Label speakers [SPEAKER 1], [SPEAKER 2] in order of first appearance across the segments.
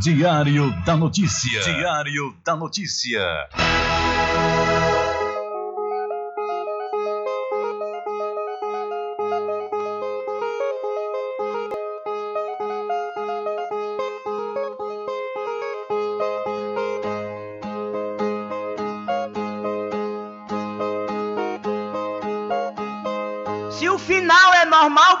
[SPEAKER 1] Diário da Notícia. Diário da Notícia.
[SPEAKER 2] Se o final é normal,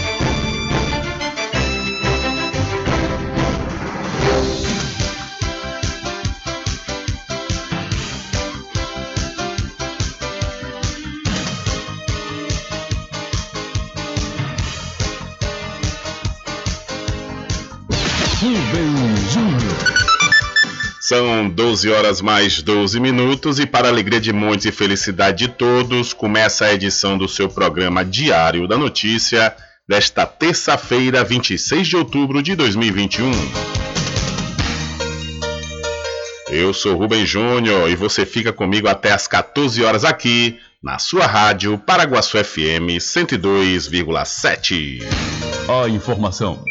[SPEAKER 3] São 12 horas mais 12 minutos e para alegria de muitos e felicidade de todos, começa a edição do seu programa Diário da Notícia desta terça-feira, 26 de outubro de 2021. Eu sou Rubem Júnior e você fica comigo até às 14 horas aqui na sua rádio Paraguaçu FM 102,7.
[SPEAKER 1] A informação,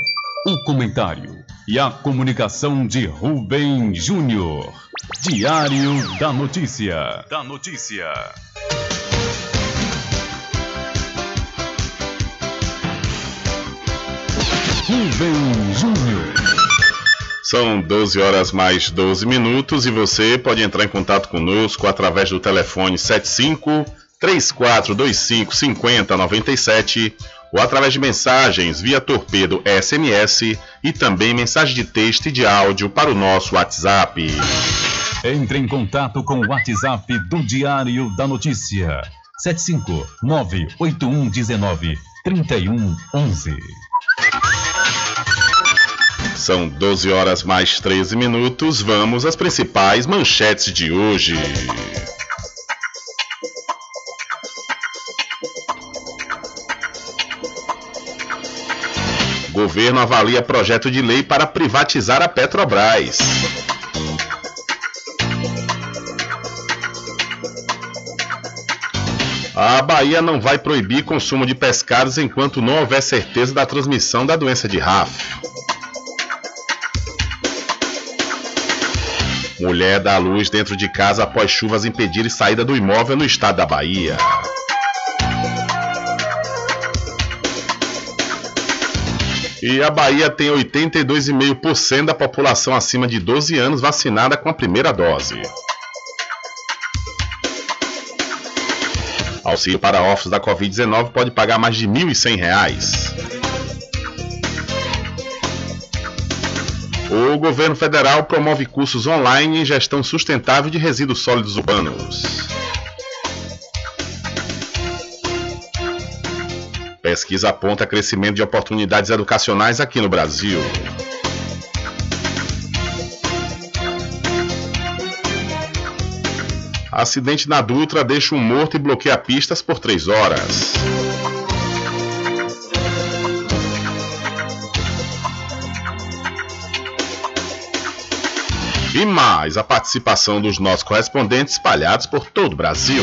[SPEAKER 1] o comentário e a comunicação de Rubem Júnior. Diário da Notícia. Da Notícia. Rubem Júnior.
[SPEAKER 3] São 12 horas mais 12 minutos e você pode entrar em contato conosco através do telefone 75 3425 5097 ou através de mensagens via torpedo SMS e também mensagem de texto e de áudio para o nosso WhatsApp.
[SPEAKER 1] Entre em contato com o WhatsApp do Diário da Notícia. 759-8119-3111.
[SPEAKER 3] São 12 horas mais 13 minutos. Vamos às principais manchetes de hoje. Governo avalia projeto de lei para privatizar a Petrobras. A Bahia não vai proibir consumo de pescados enquanto não houver certeza da transmissão da doença de RAF. Mulher dá luz dentro de casa após chuvas impedirem saída do imóvel no estado da Bahia. E a Bahia tem 82,5% da população acima de 12 anos vacinada com a primeira dose. Auxílio para órfãos da Covid-19 pode pagar mais de R$ 1.100. O governo federal promove cursos online em gestão sustentável de resíduos sólidos urbanos. Pesquisa aponta crescimento de oportunidades educacionais aqui no Brasil. Acidente na Dutra deixa um morto e bloqueia pistas por três horas. E mais a participação dos nossos correspondentes espalhados por todo o Brasil.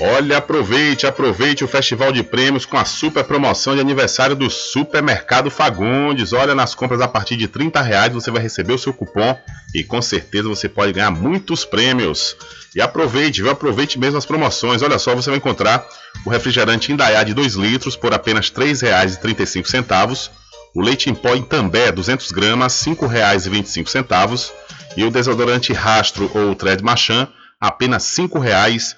[SPEAKER 3] Olha, aproveite, aproveite o Festival de Prêmios com a super promoção de aniversário do Supermercado Fagundes. Olha, nas compras a partir de 30 reais você vai receber o seu cupom e com certeza você pode ganhar muitos prêmios. E aproveite, viu? Aproveite mesmo as promoções. Olha só, você vai encontrar o refrigerante Indaiá de 2 litros por apenas R$ 3,35. O leite em pó em També, 200 gramas, R$ 5,25. E o desodorante Rastro ou Thread Machan, apenas R$ 5,99.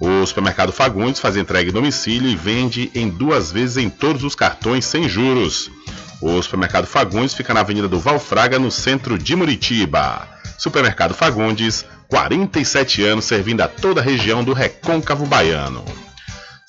[SPEAKER 3] O supermercado Fagundes faz entrega em domicílio e vende em duas vezes em todos os cartões sem juros. O supermercado Fagundes fica na Avenida do Valfraga, no centro de Muritiba. Supermercado Fagundes, 47 anos servindo a toda a região do Recôncavo Baiano.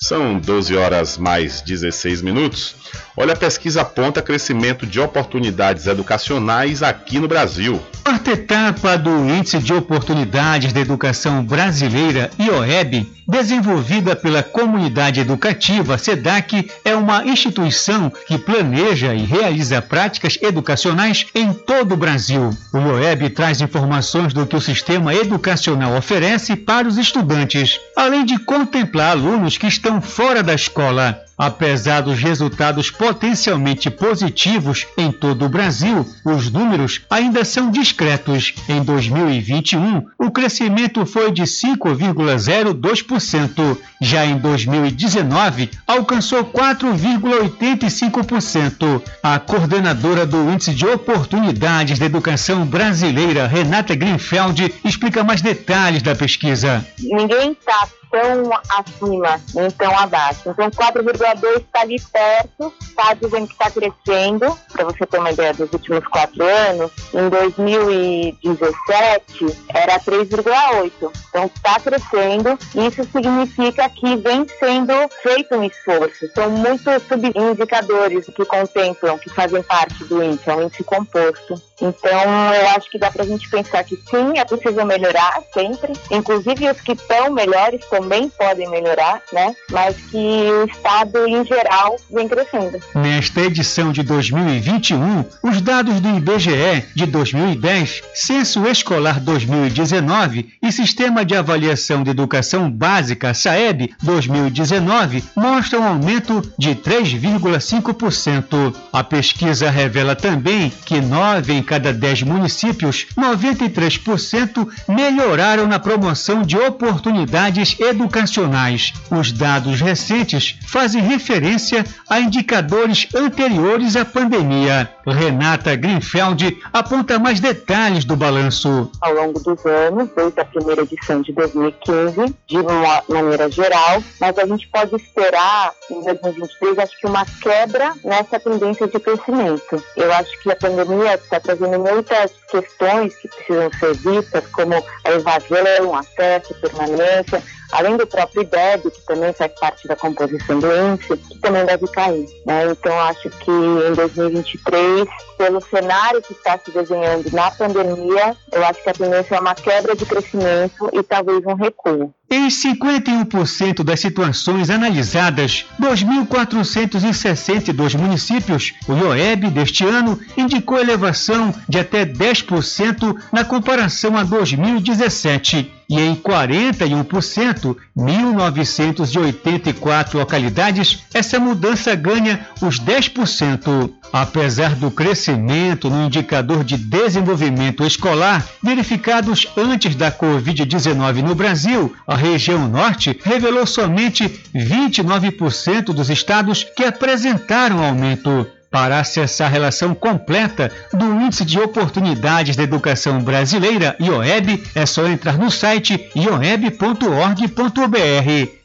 [SPEAKER 3] São 12 horas mais 16 minutos. Olha, a pesquisa aponta crescimento de oportunidades educacionais aqui no Brasil.
[SPEAKER 4] Quarta etapa do Índice de Oportunidades da Educação Brasileira, IOEB, desenvolvida pela comunidade educativa SEDAC, é uma instituição que planeja e realiza práticas educacionais em todo o Brasil. O IOEB traz informações do que o sistema educacional oferece para os estudantes, além de contemplar alunos que estão fora da escola. Apesar dos resultados potencialmente positivos em todo o Brasil, os números ainda são discretos. Em 2021, o crescimento foi de 5,02%. Já em 2019, alcançou 4,85%. A coordenadora do Índice de Oportunidades da Educação Brasileira, Renata Greenfeld, explica mais detalhes da pesquisa.
[SPEAKER 5] Ninguém está tão acima, nem tão abaixo. Então 4,2 está ali perto, está dizendo que está crescendo. Para você ter uma ideia dos últimos quatro anos, em 2017 era 3,8. Então está crescendo. Isso significa que vem sendo feito um esforço. São muitos subindicadores que contemplam, que fazem parte do índice, é um índice composto. Então eu acho que dá para a gente pensar que sim, é possível melhorar sempre, inclusive os que estão melhores também podem melhorar, né? Mas que o Estado em geral vem crescendo.
[SPEAKER 4] Nesta edição de 2021, os dados do IBGE de 2010, Censo Escolar 2019 e Sistema de Avaliação de Educação Básica SAEB 2019 mostram um aumento de 3,5%. A pesquisa revela também que 9 em cada 10 municípios, 93% melhoraram na promoção de oportunidades educacionais. Os dados recentes fazem referência a indicadores anteriores à pandemia. Renata Greenfeld aponta mais detalhes do balanço.
[SPEAKER 5] Ao longo dos anos, desde a primeira edição de 2015, de uma maneira geral, mas a gente pode esperar em 2023, acho que uma quebra nessa tendência de crescimento. Eu acho que a pandemia está trazendo muitas questões que precisam ser vistas, como a evasão, acesso, permanência, além do próprio IDEB, que também faz parte da composição do índice, que também deve cair. Né? Então, acho que em 2023, pelo cenário que está se desenhando na pandemia, eu acho que a tendência é uma quebra de crescimento e talvez um recuo.
[SPEAKER 4] Em 51% das situações analisadas, 2.462 municípios, o IOEB deste ano indicou elevação de até 10% na comparação a 2017 e em 41%, 1.984 localidades, essa mudança ganha os 10%. Apesar do crescimento no indicador de desenvolvimento escolar verificados antes da Covid-19 no Brasil, a região norte revelou somente 29% dos estados que apresentaram aumento. Para acessar a relação completa do Índice de Oportunidades da Educação Brasileira, IOEB, é só entrar no site ioeb.org.br.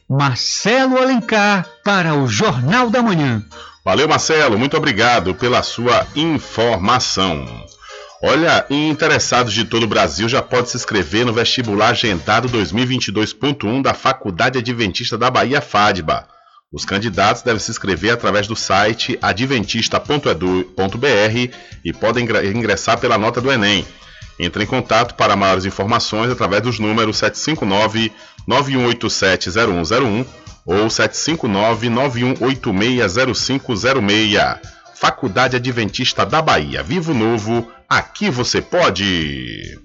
[SPEAKER 4] Marcelo Alencar, para o Jornal da Manhã.
[SPEAKER 3] Valeu, Marcelo, muito obrigado pela sua informação. Olha, interessados de todo o Brasil já pode se inscrever no vestibular agendado 2022.1 da Faculdade Adventista da Bahia FADBA. Os candidatos devem se inscrever através do site adventista.edu.br e podem ingressar pela nota do Enem. Entre em contato para maiores informações através dos números 759-9187-0101 ou 759-9186-0506. Faculdade Adventista da Bahia. Vivo Novo, aqui você pode!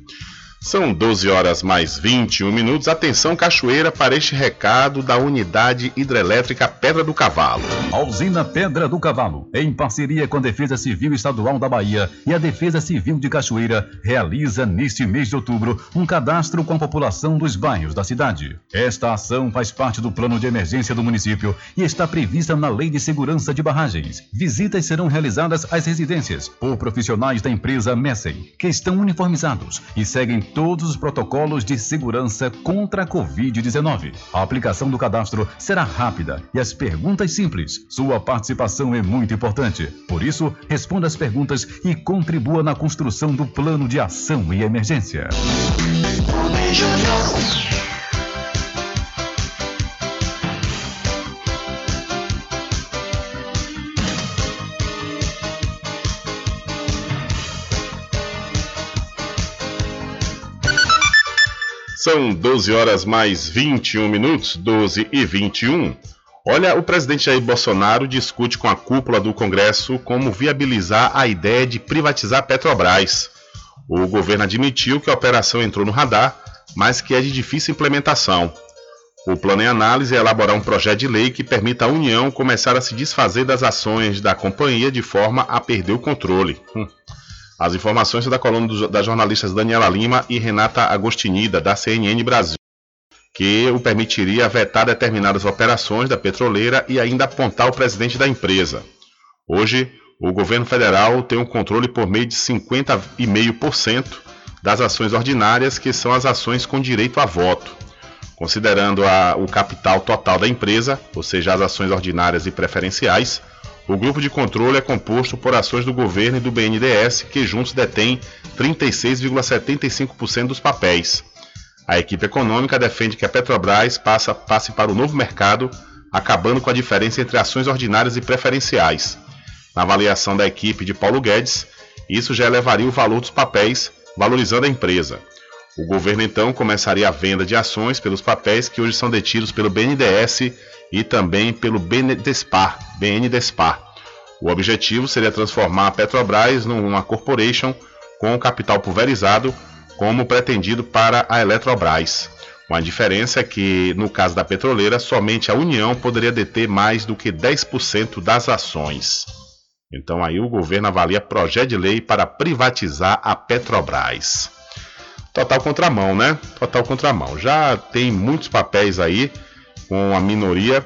[SPEAKER 3] São 12 horas mais 21 minutos. Atenção, Cachoeira, para este recado da Unidade Hidrelétrica Pedra do Cavalo.
[SPEAKER 1] A usina Pedra do Cavalo, em parceria com a Defesa Civil Estadual da Bahia e a Defesa Civil de Cachoeira, realiza neste mês de outubro um cadastro com a população dos bairros da cidade. Esta ação faz parte do plano de emergência do município e está prevista na Lei de Segurança de Barragens. Visitas serão realizadas às residências por profissionais da empresa Messem, que estão uniformizados e seguem todos os protocolos de segurança contra a Covid-19. A aplicação do cadastro será rápida e as perguntas simples. Sua participação é muito importante. Por isso, responda as perguntas e contribua na construção do plano de ação e emergência.
[SPEAKER 3] São 12 horas mais 21 minutos, 12 e 21. Olha, o presidente Jair Bolsonaro discute com a cúpula do Congresso como viabilizar a ideia de privatizar Petrobras. O governo admitiu que a operação entrou no radar, mas que é de difícil implementação. O plano em análise é elaborar um projeto de lei que permita à União começar a se desfazer das ações da companhia de forma a perder o controle. Hum. As informações são da coluna do, das jornalistas Daniela Lima e Renata Agostinida, da CNN Brasil, que o permitiria vetar determinadas operações da petroleira e ainda apontar o presidente da empresa. Hoje, o governo federal tem um controle por meio de 50,5% das ações ordinárias, que são as ações com direito a voto. Considerando a, o capital total da empresa, ou seja, as ações ordinárias e preferenciais, o grupo de controle é composto por ações do governo e do BNDES, que juntos detêm 36,75% dos papéis. A equipe econômica defende que a Petrobras passa, passe para o novo mercado, acabando com a diferença entre ações ordinárias e preferenciais. Na avaliação da equipe de Paulo Guedes, isso já elevaria o valor dos papéis, valorizando a empresa. O governo então começaria a venda de ações pelos papéis que hoje são detidos pelo BNDES e também pelo BNDESPAR. BNDESPAR. O objetivo seria transformar a Petrobras numa corporation com capital pulverizado, como pretendido para a Eletrobras. Uma diferença é que, no caso da petroleira, somente a União poderia deter mais do que 10% das ações. Então aí o governo avalia projeto de lei para privatizar a Petrobras total contramão, né? Total contramão. Já tem muitos papéis aí com a minoria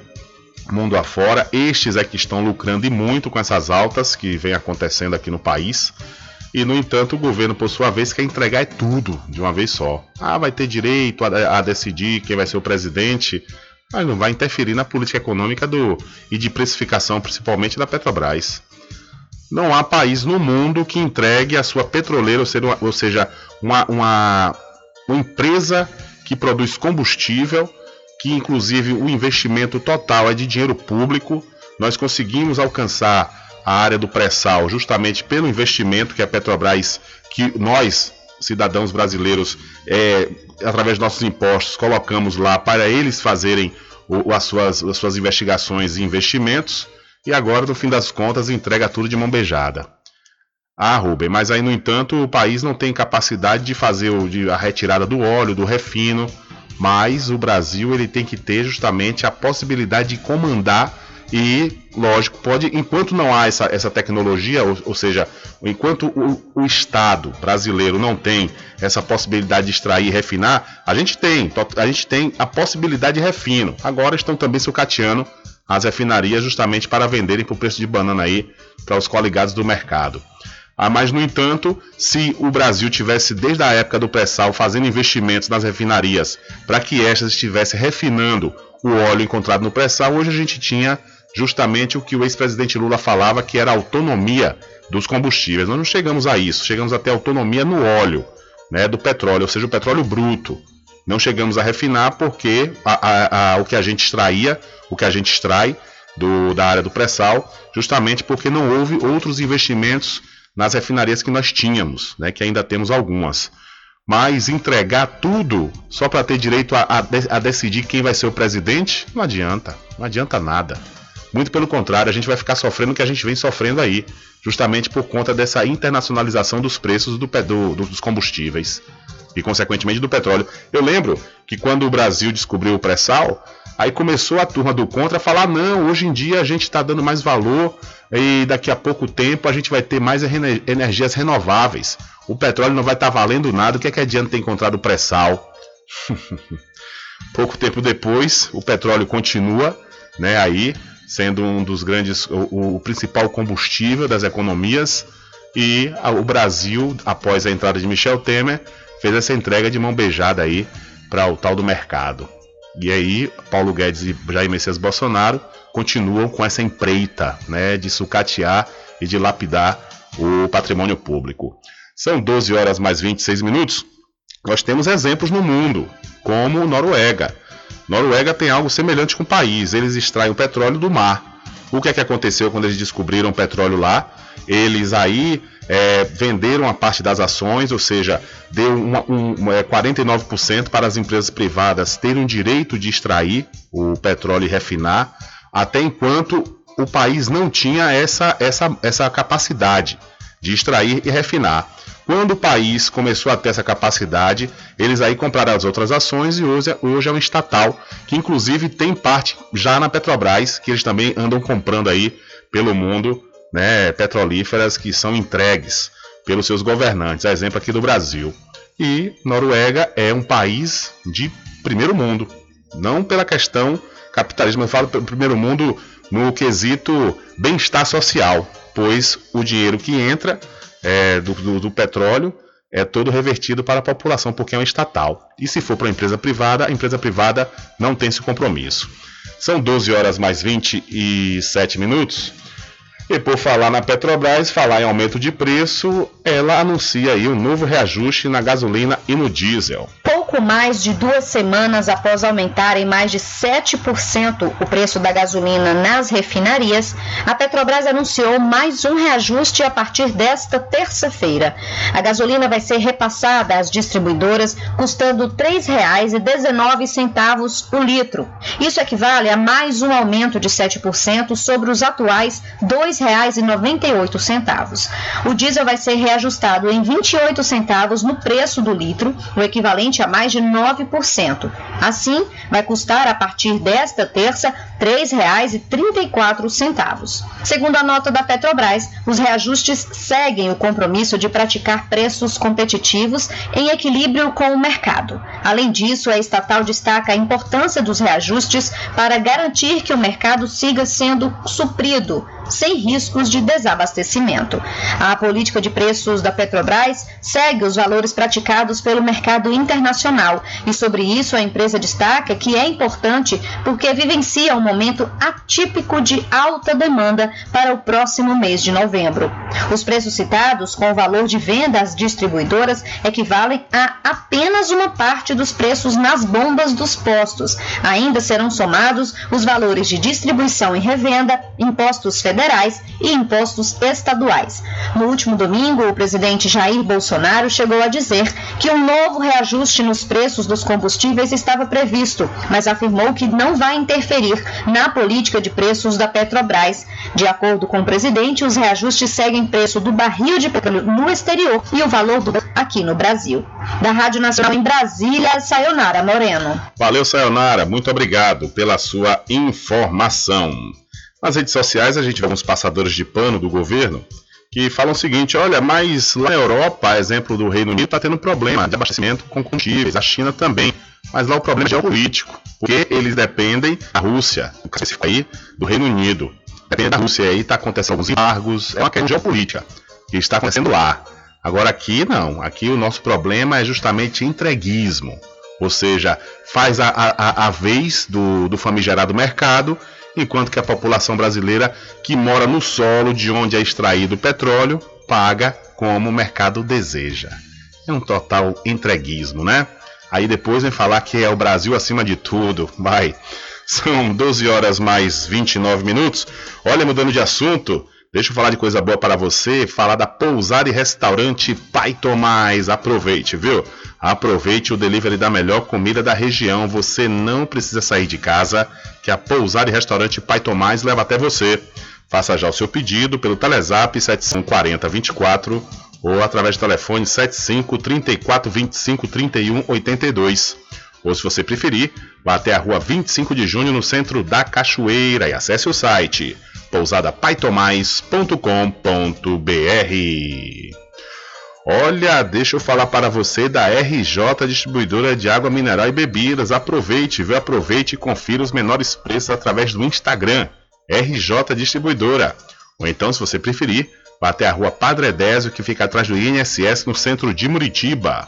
[SPEAKER 3] mundo afora. Estes é que estão lucrando e muito com essas altas que vem acontecendo aqui no país. E, no entanto, o governo, por sua vez, quer entregar é tudo de uma vez só. Ah, vai ter direito a, a decidir quem vai ser o presidente, mas não vai interferir na política econômica do, e de precificação, principalmente da Petrobras. Não há país no mundo que entregue a sua petroleira, ou seja, uma, uma, uma empresa que produz combustível, que inclusive o investimento total é de dinheiro público. Nós conseguimos alcançar a área do pré-sal justamente pelo investimento que a Petrobras, que nós, cidadãos brasileiros, é, através dos nossos impostos, colocamos lá para eles fazerem o, as, suas, as suas investigações e investimentos e agora, no fim das contas, entrega tudo de mão beijada. Ah, Rubem, mas aí, no entanto, o país não tem capacidade de fazer o, de, a retirada do óleo, do refino, mas o Brasil ele tem que ter justamente a possibilidade de comandar e, lógico, pode, enquanto não há essa, essa tecnologia, ou, ou seja, enquanto o, o, Estado brasileiro não tem essa possibilidade de extrair e refinar, a gente tem, a gente tem a possibilidade de refino. Agora estão também sucateando as refinarias justamente para venderem por preço de banana aí para os coligados do mercado. Ah, mas, no entanto, se o Brasil tivesse, desde a época do pré-sal, fazendo investimentos nas refinarias para que estas estivessem refinando o óleo encontrado no pré-sal, hoje a gente tinha justamente o que o ex-presidente Lula falava, que era a autonomia dos combustíveis. Nós não chegamos a isso, chegamos até autonomia no óleo, né, do petróleo, ou seja, o petróleo bruto. Não chegamos a refinar porque a, a, a, o que a gente extraía, o que a gente extrai do, da área do pré-sal, justamente porque não houve outros investimentos nas refinarias que nós tínhamos, né, que ainda temos algumas. Mas entregar tudo só para ter direito a, a, a, decidir quem vai ser o presidente, não adianta. Não adianta nada. Muito pelo contrário, a gente vai ficar sofrendo o que a gente vem sofrendo aí, justamente por conta dessa internacionalização dos preços do, do, dos combustíveis e, consequentemente, do petróleo. Eu lembro que quando o Brasil descobriu o pré-sal, aí começou a turma do contra a falar: não, hoje em dia a gente está dando mais valor e daqui a pouco tempo a gente vai ter mais energias renováveis. O petróleo não vai estar tá valendo nada. O que é que adianta ter encontrado o pré-sal? pouco tempo depois, o petróleo continua né, aí sendo um dos grandes, o, o principal combustível das economias. E o Brasil, após a entrada de Michel Temer, fez essa entrega de mão beijada aí para o tal do mercado. E aí, Paulo Guedes e Jair Messias Bolsonaro continuam com essa empreita né, de sucatear e de lapidar o patrimônio público. São 12 horas mais 26 minutos. Nós temos exemplos no mundo, como Noruega. Noruega tem algo semelhante com o país. Eles extraem o petróleo do mar. O que é que aconteceu quando eles descobriram o petróleo lá? Eles aí é, venderam a parte das ações, ou seja, deu uma, um, é, 49% para as empresas privadas terem o direito de extrair o petróleo e refinar, até enquanto o país não tinha essa, essa, essa capacidade de extrair e refinar. Quando o país começou a ter essa capacidade, eles aí compraram as outras ações e hoje, hoje é um estatal, que inclusive tem parte já na Petrobras, que eles também andam comprando aí pelo mundo né, petrolíferas que são entregues pelos seus governantes, exemplo aqui do Brasil. E Noruega é um país de primeiro mundo, não pela questão capitalismo, eu falo primeiro mundo no quesito bem-estar social, pois o dinheiro que entra é, do, do, do petróleo é todo revertido para a população, porque é uma estatal. E se for para a empresa privada, a empresa privada não tem esse compromisso. São 12 horas mais 27 minutos. E por falar na Petrobras, falar em aumento de preço, ela anuncia aí um novo reajuste na gasolina e no diesel.
[SPEAKER 6] Pouco mais de duas semanas após aumentar em mais de 7% o preço da gasolina nas refinarias, a Petrobras anunciou mais um reajuste a partir desta terça-feira. A gasolina vai ser repassada às distribuidoras, custando R$ 3,19 o litro. Isso equivale a mais um aumento de 7% sobre os atuais R$ 2,98. O diesel vai ser reajustado em 28 centavos no preço do litro, o equivalente a mais de 9%. Assim, vai custar a partir desta terça R$ 3,34. Segundo a nota da Petrobras, os reajustes seguem o compromisso de praticar preços competitivos em equilíbrio com o mercado. Além disso, a estatal destaca a importância dos reajustes para garantir que o mercado siga sendo suprido sem riscos de desabastecimento. A política de preços da Petrobras segue os valores praticados pelo mercado internacional e sobre isso a empresa destaca que é importante porque vivencia um momento atípico de alta demanda para o próximo mês de novembro. Os preços citados com o valor de venda às distribuidoras equivalem a apenas uma parte dos preços nas bombas dos postos. Ainda serão somados os valores de distribuição e revenda, impostos federais federais e impostos estaduais. No último domingo, o presidente Jair Bolsonaro chegou a dizer que um novo reajuste nos preços dos combustíveis estava previsto, mas afirmou que não vai interferir na política de preços da Petrobras. De acordo com o presidente, os reajustes seguem preço do barril de petróleo no exterior e o valor do aqui no Brasil. Da Rádio Nacional em Brasília, Sayonara Moreno.
[SPEAKER 3] Valeu, Sayonara. Muito obrigado pela sua informação. Nas redes sociais a gente vê alguns passadores de pano do governo que falam o seguinte: olha, mas lá na Europa, exemplo do Reino Unido, está tendo problema de abastecimento com combustíveis, a China também. Mas lá o problema é geopolítico, porque eles dependem da Rússia, no específico aí, do Reino Unido. Depende da Rússia aí, está acontecendo alguns embargos, é uma questão geopolítica que está acontecendo lá. Agora aqui não, aqui o nosso problema é justamente entreguismo. Ou seja, faz a, a, a vez do, do famigerado mercado enquanto que a população brasileira que mora no solo de onde é extraído o petróleo paga como o mercado deseja. É um total entreguismo, né? Aí depois vem falar que é o Brasil acima de tudo. Vai. São 12 horas mais 29 minutos. Olha, mudando de assunto, deixa eu falar de coisa boa para você, falar da pousada e restaurante Pai Tomás. Aproveite, viu? Aproveite o delivery da melhor comida da região. Você não precisa sair de casa, que a pousada e restaurante Pai Tomás leva até você. Faça já o seu pedido pelo Telezap 7540 24 ou através do telefone 75 34 25 31 82. Ou se você preferir, vá até a rua 25 de junho no centro da Cachoeira e acesse o site pousadapaitomais.com.br. Olha, deixa eu falar para você da RJ Distribuidora de Água Mineral e Bebidas. Aproveite, viu? Aproveite e confira os menores preços através do Instagram, RJ Distribuidora. Ou então, se você preferir, vá até a rua Padre Edésio, que fica atrás do INSS, no centro de Muritiba.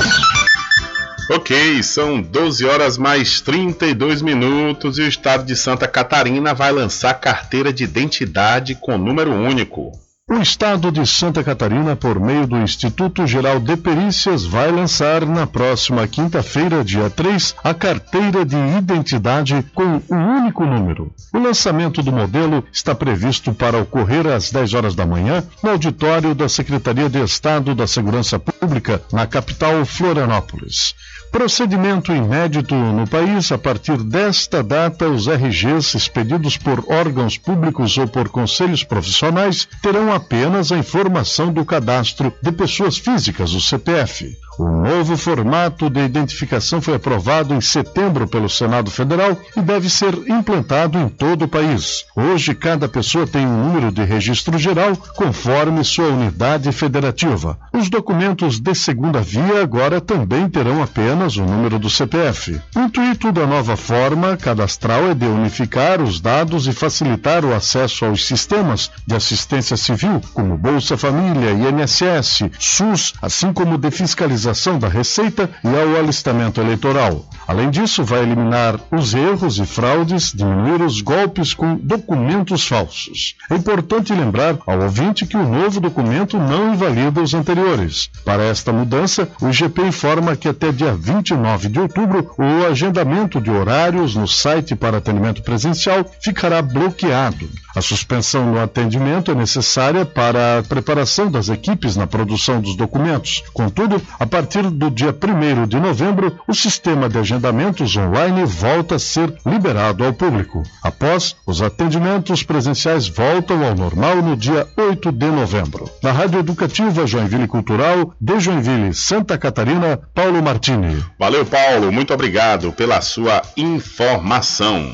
[SPEAKER 3] Ok, são 12 horas mais 32 minutos e o estado de Santa Catarina vai lançar carteira de identidade com número único.
[SPEAKER 7] O Estado de Santa Catarina, por meio do Instituto Geral de Perícias, vai lançar na próxima quinta-feira, dia 3, a carteira de identidade com um único número. O lançamento do modelo está previsto para ocorrer às 10 horas da manhã no auditório da Secretaria de Estado da Segurança Pública, na capital Florianópolis. Procedimento inédito no país, a partir desta data, os RGs expedidos por órgãos públicos ou por conselhos profissionais terão apenas a informação do cadastro de pessoas físicas, o CPF. O novo formato de identificação foi aprovado em setembro pelo Senado Federal e deve ser implantado em todo o país. Hoje, cada pessoa tem um número de registro geral conforme sua unidade federativa. Os documentos de segunda via agora também terão apenas o número do CPF. O intuito da nova forma cadastral é de unificar os dados e facilitar o acesso aos sistemas de assistência civil, como Bolsa Família, INSS, SUS, assim como de fiscalização da Receita e ao alistamento eleitoral. Além disso, vai eliminar os erros e fraudes, diminuir os golpes com documentos falsos. É importante lembrar ao ouvinte que o novo documento não invalida os anteriores. Para esta mudança, o IGP informa que até dia 29 de outubro o agendamento de horários no site para atendimento presencial ficará bloqueado. A suspensão no atendimento é necessária para a preparação das equipes na produção dos documentos. Contudo, a partir do dia 1 de novembro, o sistema de agendamentos online volta a ser liberado ao público. Após, os atendimentos presenciais voltam ao normal no dia 8 de novembro. Na Rádio Educativa Joinville Cultural, de Joinville, Santa Catarina, Paulo Martini.
[SPEAKER 3] Valeu, Paulo. Muito obrigado pela sua informação.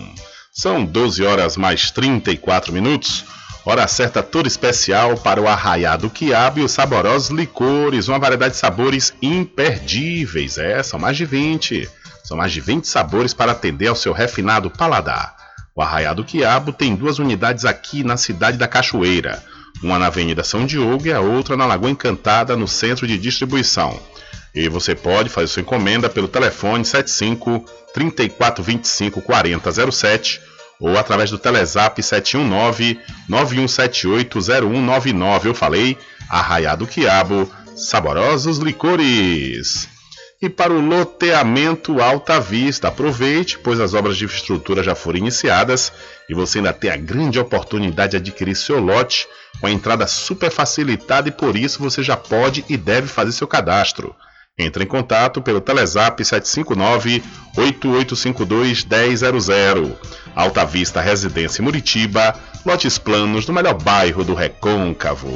[SPEAKER 3] São 12 horas mais 34 minutos. Hora certa toda especial para o arraiado quiabo e os saborosos licores, uma variedade de sabores imperdíveis. É, são mais de 20. São mais de 20 sabores para atender ao seu refinado paladar. O Arraiado Quiabo tem duas unidades aqui na cidade da Cachoeira. Uma na Avenida São Diogo e a outra na Lagoa Encantada, no centro de distribuição. E você pode fazer sua encomenda pelo telefone 75 3425 4007 ou através do Telezap 719 9178 0199. Eu falei, Arraiado Quiabo, saborosos licores. E para o loteamento Alta Vista, aproveite, pois as obras de infraestrutura já foram iniciadas e você ainda tem a grande oportunidade de adquirir seu lote com a entrada super facilitada e por isso você já pode e deve fazer seu cadastro. Entre em contato pelo Telezap 759-8852-1000. Alta Vista Residência Muritiba, lotes planos no melhor bairro do Recôncavo.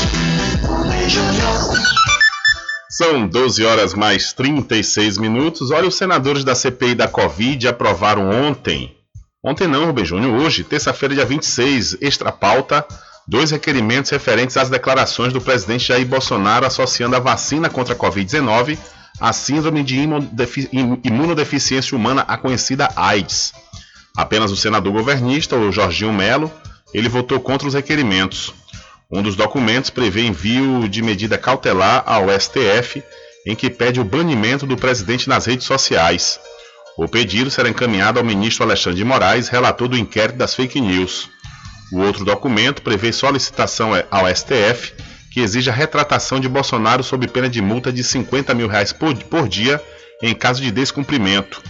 [SPEAKER 3] São 12 horas mais 36 minutos. Olha, os senadores da CPI da Covid aprovaram ontem, ontem não, Rubem Júnior, hoje, terça-feira, dia 26, extra pauta, dois requerimentos referentes às declarações do presidente Jair Bolsonaro associando a vacina contra a Covid-19 à síndrome de imunodeficiência humana, a conhecida AIDS. Apenas o senador governista, o Jorginho Melo, ele votou contra os requerimentos. Um dos documentos prevê envio de medida cautelar ao STF, em que pede o banimento do presidente nas redes sociais. O pedido será encaminhado ao ministro Alexandre de Moraes, relator do inquérito das fake news. O outro documento prevê solicitação ao STF, que exige a retratação de Bolsonaro sob pena de multa de 50 mil reais por, por dia em caso de descumprimento.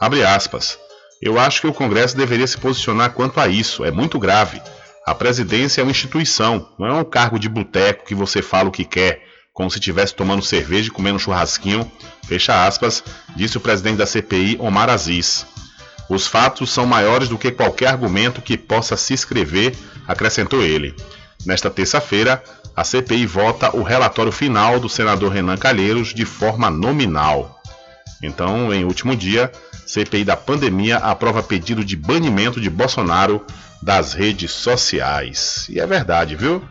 [SPEAKER 3] Abre aspas. Eu acho que o Congresso deveria se posicionar quanto a isso. É muito grave. A presidência é uma instituição, não é um cargo de boteco que você fala o que quer, como se estivesse tomando cerveja e comendo churrasquinho. Fecha aspas, disse o presidente da CPI, Omar Aziz. Os fatos são maiores do que qualquer argumento que possa se escrever, acrescentou ele. Nesta terça-feira, a CPI vota o relatório final do senador Renan Calheiros de forma nominal. Então, em último dia, CPI da pandemia aprova pedido de banimento de Bolsonaro das redes sociais. E é verdade, viu?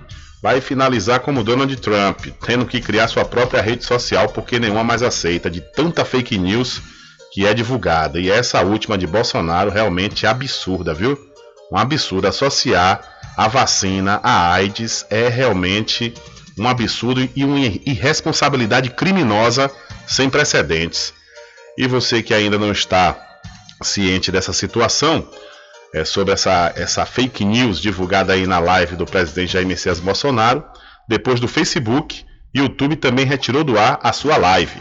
[SPEAKER 3] Vai finalizar como Donald Trump, tendo que criar sua própria rede social porque nenhuma mais aceita de tanta fake news que é divulgada. E essa última de Bolsonaro realmente é absurda, viu? Um absurdo associar a vacina à AIDS é realmente um absurdo e uma irresponsabilidade criminosa sem precedentes. E você que ainda não está ciente dessa situação, é, sobre essa, essa fake news divulgada aí na live do presidente Jair Messias Bolsonaro, depois do Facebook, YouTube também retirou do ar a sua live.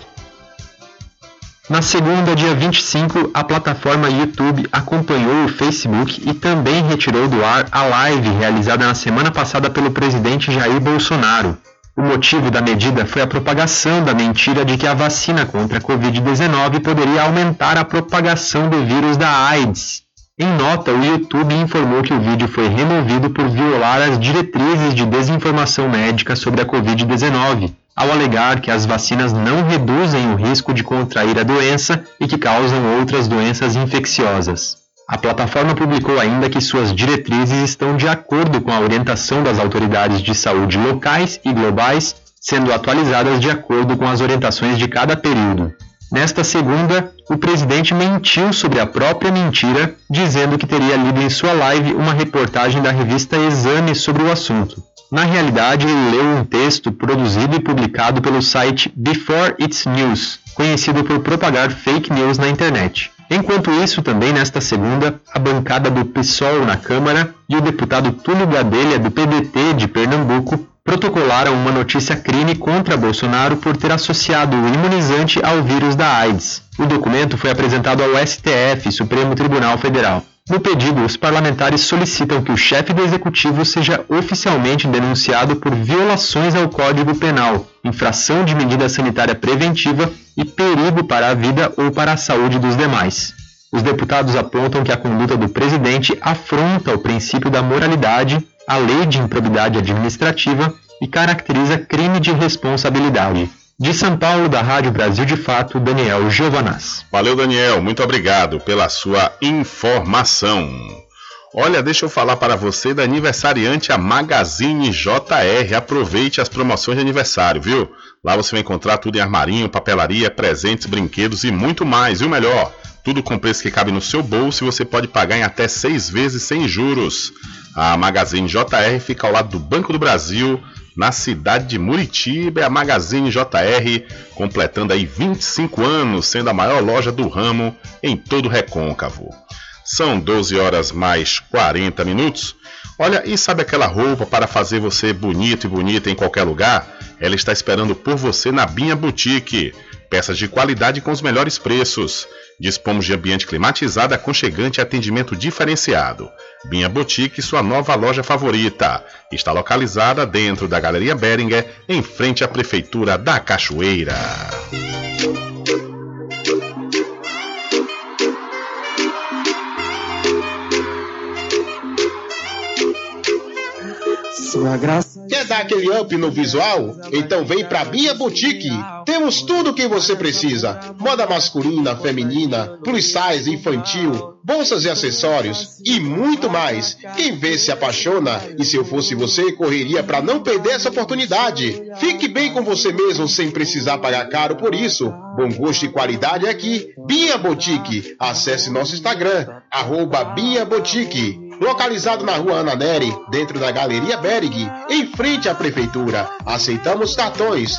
[SPEAKER 8] Na segunda, dia 25, a plataforma YouTube acompanhou o Facebook e também retirou do ar a live realizada na semana passada pelo presidente Jair Bolsonaro. O motivo da medida foi a propagação da mentira de que a vacina contra a Covid-19 poderia aumentar a propagação do vírus da AIDS. Em nota, o YouTube informou que o vídeo foi removido por violar as diretrizes de desinformação médica sobre a Covid-19, ao alegar que as vacinas não reduzem o risco de contrair a doença e que causam outras doenças infecciosas. A plataforma publicou ainda que suas diretrizes estão de acordo com a orientação das autoridades de saúde locais e globais, sendo atualizadas de acordo com as orientações de cada período. Nesta segunda, o presidente mentiu sobre a própria mentira, dizendo que teria lido em sua live uma reportagem da revista Exame sobre o assunto. Na realidade, ele leu um texto produzido e publicado pelo site Before It's News, conhecido por propagar fake news na internet. Enquanto isso, também nesta segunda, a bancada do PSOL na Câmara e o deputado Túlio Gadelha, do PDT de Pernambuco, protocolaram uma notícia crime contra Bolsonaro por ter associado o imunizante ao vírus da AIDS. O documento foi apresentado ao STF, Supremo Tribunal Federal. No pedido, os parlamentares solicitam que o chefe do executivo seja oficialmente denunciado por violações ao Código Penal, infração de medida sanitária preventiva e perigo para a vida ou para a saúde dos demais. Os deputados apontam que a conduta do presidente afronta o princípio da moralidade, a lei de improbidade administrativa e caracteriza crime de responsabilidade. De São Paulo, da Rádio Brasil de Fato, Daniel Giovanaz.
[SPEAKER 3] Valeu, Daniel. Muito obrigado pela sua informação. Olha, deixa eu falar para você da aniversariante a Magazine JR. Aproveite as promoções de aniversário, viu? Lá você vai encontrar tudo em armarinho, papelaria, presentes, brinquedos e muito mais. E o melhor, tudo com preço que cabe no seu bolso e você pode pagar em até seis vezes sem juros. A Magazine JR fica ao lado do Banco do Brasil, na cidade de Muritiba, é a Magazine JR, completando aí 25 anos, sendo a maior loja do ramo em todo o Recôncavo. São 12 horas mais 40 minutos. Olha, e sabe aquela roupa para fazer você bonito e bonita em qualquer lugar? Ela está esperando por você na Binha Boutique. Peças de qualidade com os melhores preços. Dispomos de ambiente climatizado, aconchegante e atendimento diferenciado. Binha Boutique, sua nova loja favorita. Está localizada dentro da Galeria Beringer, em frente à Prefeitura da Cachoeira.
[SPEAKER 9] Quer dar aquele up no visual? Então vem pra Bia Boutique. Temos tudo o que você precisa: moda masculina, feminina, plus size, infantil, bolsas e acessórios e muito mais. Quem vê se apaixona e se eu fosse você, correria para não perder essa oportunidade. Fique bem com você mesmo sem precisar pagar caro por isso. Bom gosto e qualidade aqui. Bia Boutique. Acesse nosso Instagram, arroba Bia Boutique localizado na rua Ana Neri, dentro da Galeria Berg, em frente à prefeitura. Aceitamos cartões.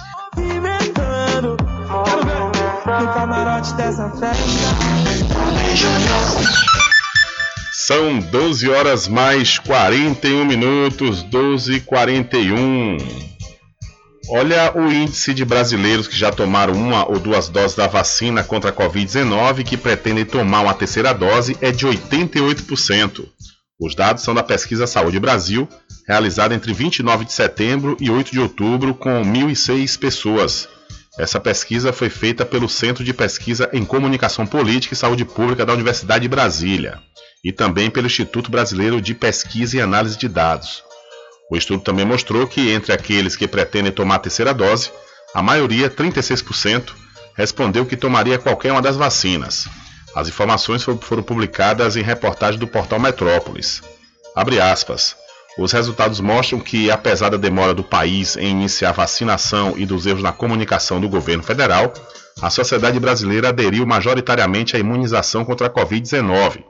[SPEAKER 3] São 12 horas mais 41 minutos, 12 e 41. Olha o índice de brasileiros que já tomaram uma ou duas doses da vacina contra a Covid-19 que pretendem tomar uma terceira dose é de 88%. Os dados são da pesquisa Saúde Brasil, realizada entre 29 de setembro e 8 de outubro, com 1.006 pessoas. Essa pesquisa foi feita pelo Centro de Pesquisa em Comunicação Política e Saúde Pública da Universidade de Brasília e também pelo Instituto Brasileiro de Pesquisa e Análise de Dados. O estudo também mostrou que entre aqueles que pretendem tomar a terceira dose, a maioria, 36%, respondeu que tomaria qualquer uma das vacinas. As informações foram publicadas em reportagem do portal Metrópolis. Abre aspas. Os resultados mostram que, apesar da demora do país em iniciar a vacinação e dos erros na comunicação do governo federal, a sociedade brasileira aderiu majoritariamente à imunização contra a Covid-19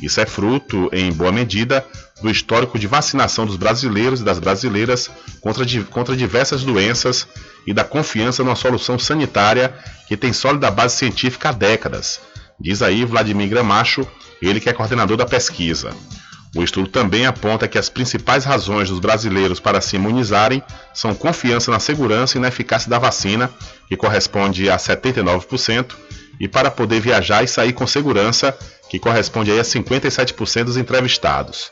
[SPEAKER 3] isso é fruto, em boa medida, do histórico de vacinação dos brasileiros e das brasileiras contra, contra diversas doenças e da confiança numa solução sanitária que tem sólida base científica há décadas, diz aí Vladimir Gramacho, ele que é coordenador da pesquisa. O estudo também aponta que as principais razões dos brasileiros para se imunizarem são confiança na segurança e na eficácia da vacina, que corresponde a 79%, e para poder viajar e sair com segurança, que corresponde a 57% dos entrevistados.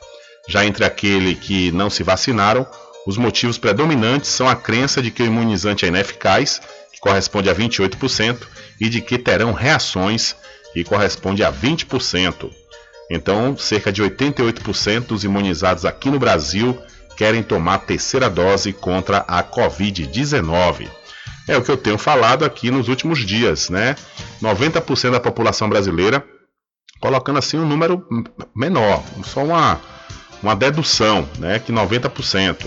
[SPEAKER 3] Já entre aquele que não se vacinaram, os motivos predominantes são a crença de que o imunizante é ineficaz, que corresponde a 28%, e de que terão reações, que corresponde a 20%. Então, cerca de 88% dos imunizados aqui no Brasil querem tomar a terceira dose contra a Covid-19. É o que eu tenho falado aqui nos últimos dias, né? 90% da população brasileira colocando assim um número menor, só uma, uma dedução, né, que 90%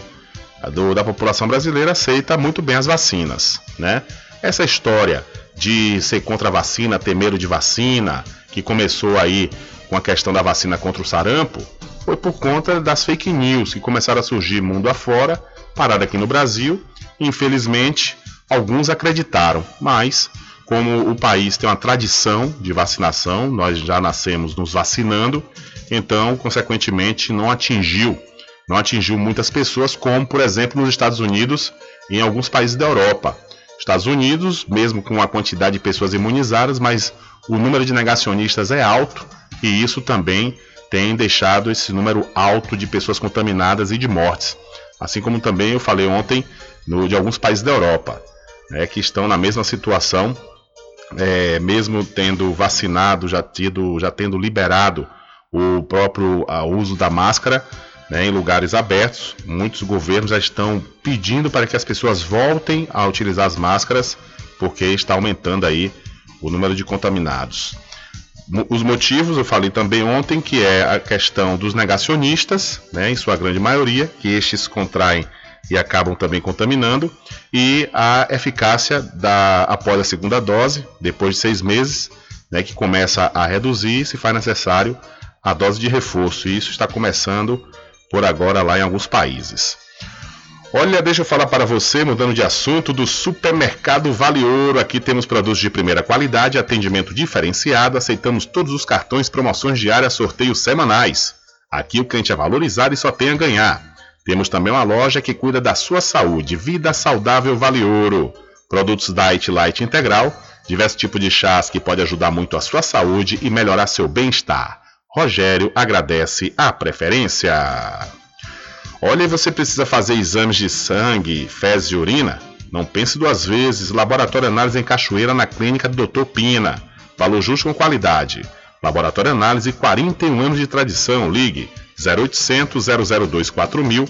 [SPEAKER 3] do, da população brasileira aceita muito bem as vacinas, né? Essa história de ser contra a vacina, ter medo de vacina, que começou aí com a questão da vacina contra o sarampo, foi por conta das fake news que começaram a surgir mundo afora, parada aqui no Brasil. Infelizmente, alguns acreditaram, mas como o país tem uma tradição de vacinação, nós já nascemos nos vacinando, então, consequentemente, não atingiu, não atingiu muitas pessoas, como, por exemplo, nos Estados Unidos e em alguns países da Europa. Estados Unidos, mesmo com a quantidade de pessoas imunizadas, mas o número de negacionistas é alto e isso também tem deixado esse número alto de pessoas contaminadas e de mortes. Assim como também eu falei ontem no, de alguns países da Europa, né, que estão na mesma situação é, mesmo tendo vacinado, já, tido, já tendo liberado o próprio uso da máscara né, em lugares abertos, muitos governos já estão pedindo para que as pessoas voltem a utilizar as máscaras, porque está aumentando aí o número de contaminados. Os motivos eu falei também ontem, que é a questão dos negacionistas, né, em sua grande maioria, que estes contraem e acabam também contaminando, e a eficácia da, após a segunda dose, depois de seis meses, né, que começa a reduzir se faz necessário a dose de reforço. E isso está começando por agora lá em alguns países. Olha, deixa eu falar para você, mudando de assunto, do Supermercado Vale Ouro. Aqui temos produtos de primeira qualidade, atendimento diferenciado, aceitamos todos os cartões, promoções diárias, sorteios semanais. Aqui o cliente é valorizado e só tem a ganhar. Temos também uma loja que cuida da sua saúde. Vida Saudável Vale Ouro. Produtos Diet Light Integral, diversos tipos de chás que pode ajudar muito a sua saúde e melhorar seu bem-estar. Rogério agradece a preferência. Olha, você precisa fazer exames de sangue, fezes e urina? Não pense duas vezes. Laboratório Análise em Cachoeira na clínica do Dr. Pina. Valor justo com qualidade. Laboratório Análise, 41 anos de tradição. Ligue 0800 002 4000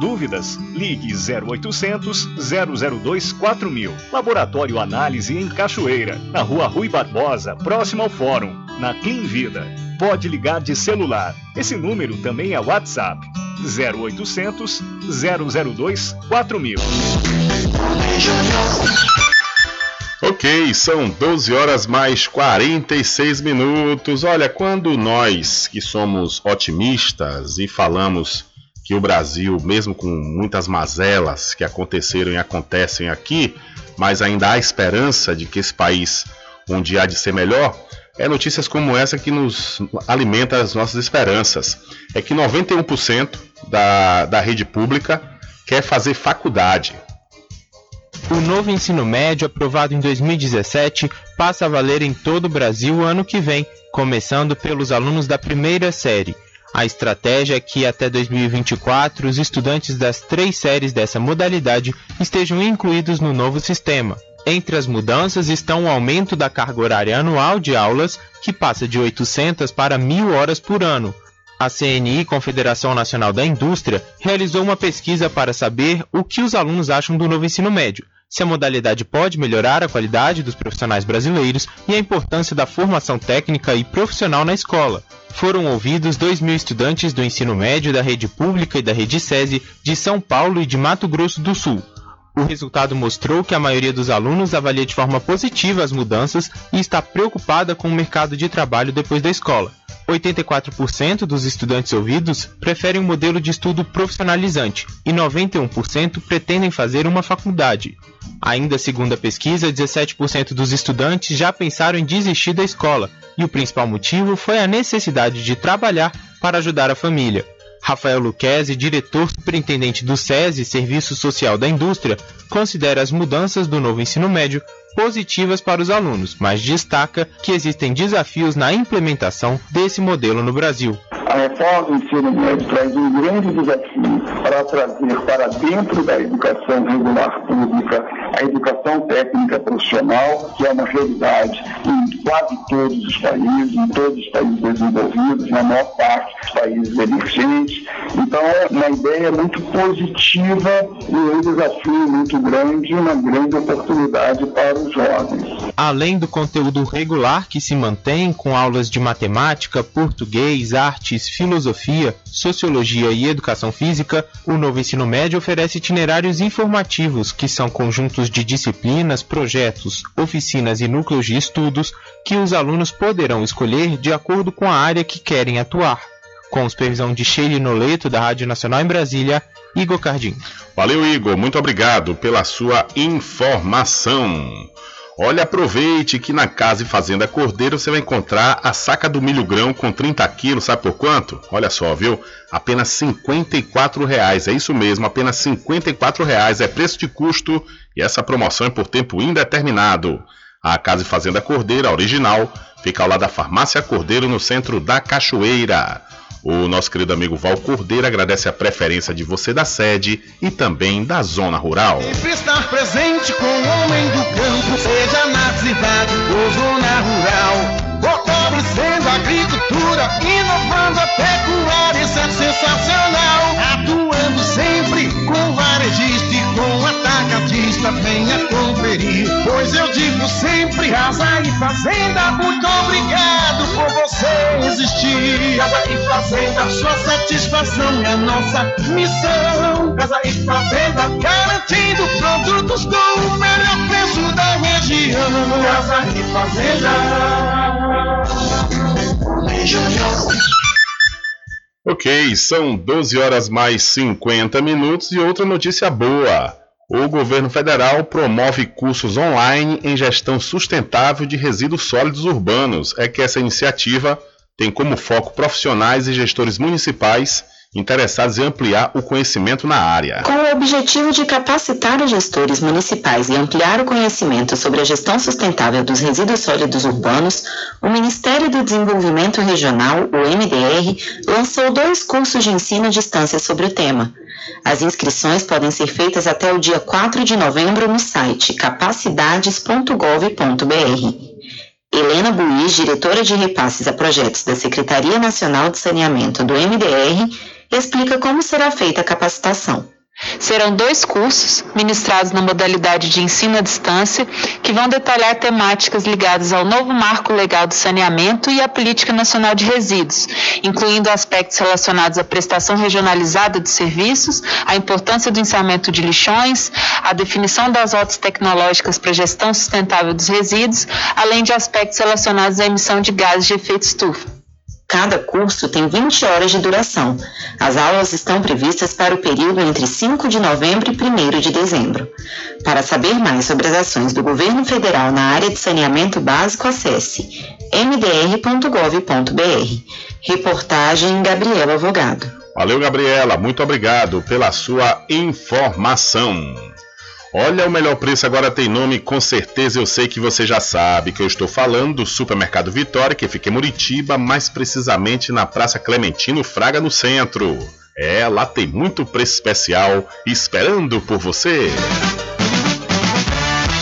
[SPEAKER 10] Dúvidas? Ligue 0800 002 4000. Laboratório Análise em Cachoeira, na Rua Rui Barbosa, próximo ao Fórum, na Clean Vida. Pode ligar de celular. Esse número também é WhatsApp. 0800 002 4000.
[SPEAKER 3] Ok, são 12 horas mais 46 minutos. Olha, quando nós que somos otimistas e falamos que o Brasil, mesmo com muitas mazelas que aconteceram e acontecem aqui, mas ainda há esperança de que esse país um dia há de ser melhor, é notícias como essa que nos alimenta as nossas esperanças. É que 91% da, da rede pública quer fazer faculdade.
[SPEAKER 11] O novo ensino médio, aprovado em 2017, passa a valer em todo o Brasil o ano que vem, começando pelos alunos da primeira série. A estratégia é que até 2024 os estudantes das três séries dessa modalidade estejam incluídos no novo sistema. Entre as mudanças estão o aumento da carga horária anual de aulas, que passa de 800 para 1.000 horas por ano. A CNI, Confederação Nacional da Indústria, realizou uma pesquisa para saber o que os alunos acham do novo ensino médio se a modalidade pode melhorar a qualidade dos profissionais brasileiros e a importância da formação técnica e profissional na escola. Foram ouvidos 2 mil estudantes do ensino médio da rede pública e da rede SESI de São Paulo e de Mato Grosso do Sul. O resultado mostrou que a maioria dos alunos avalia de forma positiva as mudanças e está preocupada com o mercado de trabalho depois da escola. 84% dos estudantes ouvidos preferem um modelo de estudo profissionalizante e 91% pretendem fazer uma faculdade. Ainda segundo a pesquisa, 17% dos estudantes já pensaram em desistir da escola, e o principal motivo foi a necessidade de trabalhar para ajudar a família. Rafael Luquezzi, diretor superintendente do SESI, Serviço Social da Indústria, considera as mudanças do novo ensino médio positivas para os alunos, mas destaca que existem desafios na implementação desse modelo no Brasil.
[SPEAKER 12] A reforma do ensino médio traz um grande desafio para trazer para dentro da educação regular pública a educação técnica profissional, que é uma realidade em quase todos os países, em todos os países desenvolvidos, na maior parte dos países emergentes. Então, é uma ideia muito positiva e um desafio muito grande, uma grande oportunidade para os jovens.
[SPEAKER 11] Além do conteúdo regular que se mantém com aulas de matemática, português, artes, filosofia, sociologia e educação física, o novo ensino médio oferece itinerários informativos, que são conjuntos de disciplinas, projetos, oficinas e núcleos de estudos que os alunos poderão escolher de acordo com a área que querem atuar. Com supervisão de Sheila Noleto, da Rádio Nacional em Brasília, Igor Cardim.
[SPEAKER 3] Valeu, Igor. Muito obrigado pela sua informação. Olha, aproveite que na Casa e Fazenda Cordeiro você vai encontrar a saca do milho grão com 30 quilos, sabe por quanto? Olha só, viu? Apenas 54 reais, é isso mesmo, apenas 54 reais é preço de custo e essa promoção é por tempo indeterminado. A Casa e Fazenda Cordeiro, a original, fica ao lado da Farmácia Cordeiro no centro da Cachoeira. O nosso querido amigo Val Cordeiro agradece a preferência de você da sede e também da zona rural.
[SPEAKER 13] Sempre estar presente com o homem do campo, seja na cidade ou zona rural. Fortalecendo a agricultura, inovando a pecuária, isso é sensacional. Atuando sempre com varejista e com atacadista, venha conferir. Pois eu digo sempre, Casa e Fazenda, muito obrigado você existir. Casa e Fazenda, sua satisfação é nossa missão. Casa e Fazenda, garantindo produtos com o melhor preço da região. Casa e Fazenda.
[SPEAKER 3] Ok, são 12 horas mais 50 minutos e outra notícia boa. O governo federal promove cursos online em gestão sustentável de resíduos sólidos urbanos. É que essa iniciativa tem como foco profissionais e gestores municipais interessados em ampliar o conhecimento na área.
[SPEAKER 14] Com o objetivo de capacitar os gestores municipais e ampliar o conhecimento sobre a gestão sustentável dos resíduos sólidos urbanos, o Ministério do Desenvolvimento Regional, o MDR, lançou dois cursos de ensino à distância sobre o tema. As inscrições podem ser feitas até o dia 4 de novembro no site capacidades.gov.br. Helena Buiz, diretora de repasses a projetos da Secretaria Nacional de Saneamento do MDR, explica como será feita a capacitação.
[SPEAKER 15] Serão dois cursos, ministrados na modalidade de ensino à distância, que vão detalhar temáticas ligadas ao novo marco legal do saneamento e à política nacional de resíduos, incluindo aspectos relacionados à prestação regionalizada de serviços, a importância do ensamento de lixões, a definição das rotas tecnológicas para gestão sustentável dos resíduos, além de aspectos relacionados à emissão de gases de efeito estufa.
[SPEAKER 14] Cada curso tem 20 horas de duração. As aulas estão previstas para o período entre 5 de novembro e 1 de dezembro. Para saber mais sobre as ações do governo federal na área de saneamento básico, acesse mdr.gov.br. Reportagem Gabriela Avogado.
[SPEAKER 3] Valeu, Gabriela. Muito obrigado pela sua informação. Olha, o melhor preço agora tem nome, com certeza eu sei que você já sabe que eu estou falando do Supermercado Vitória, que fica em Muritiba, mais precisamente na Praça Clementino Fraga, no centro. É, lá tem muito preço especial esperando por você.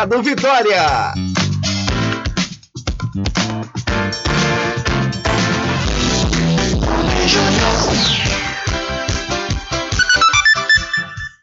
[SPEAKER 16] Mercado Vitória.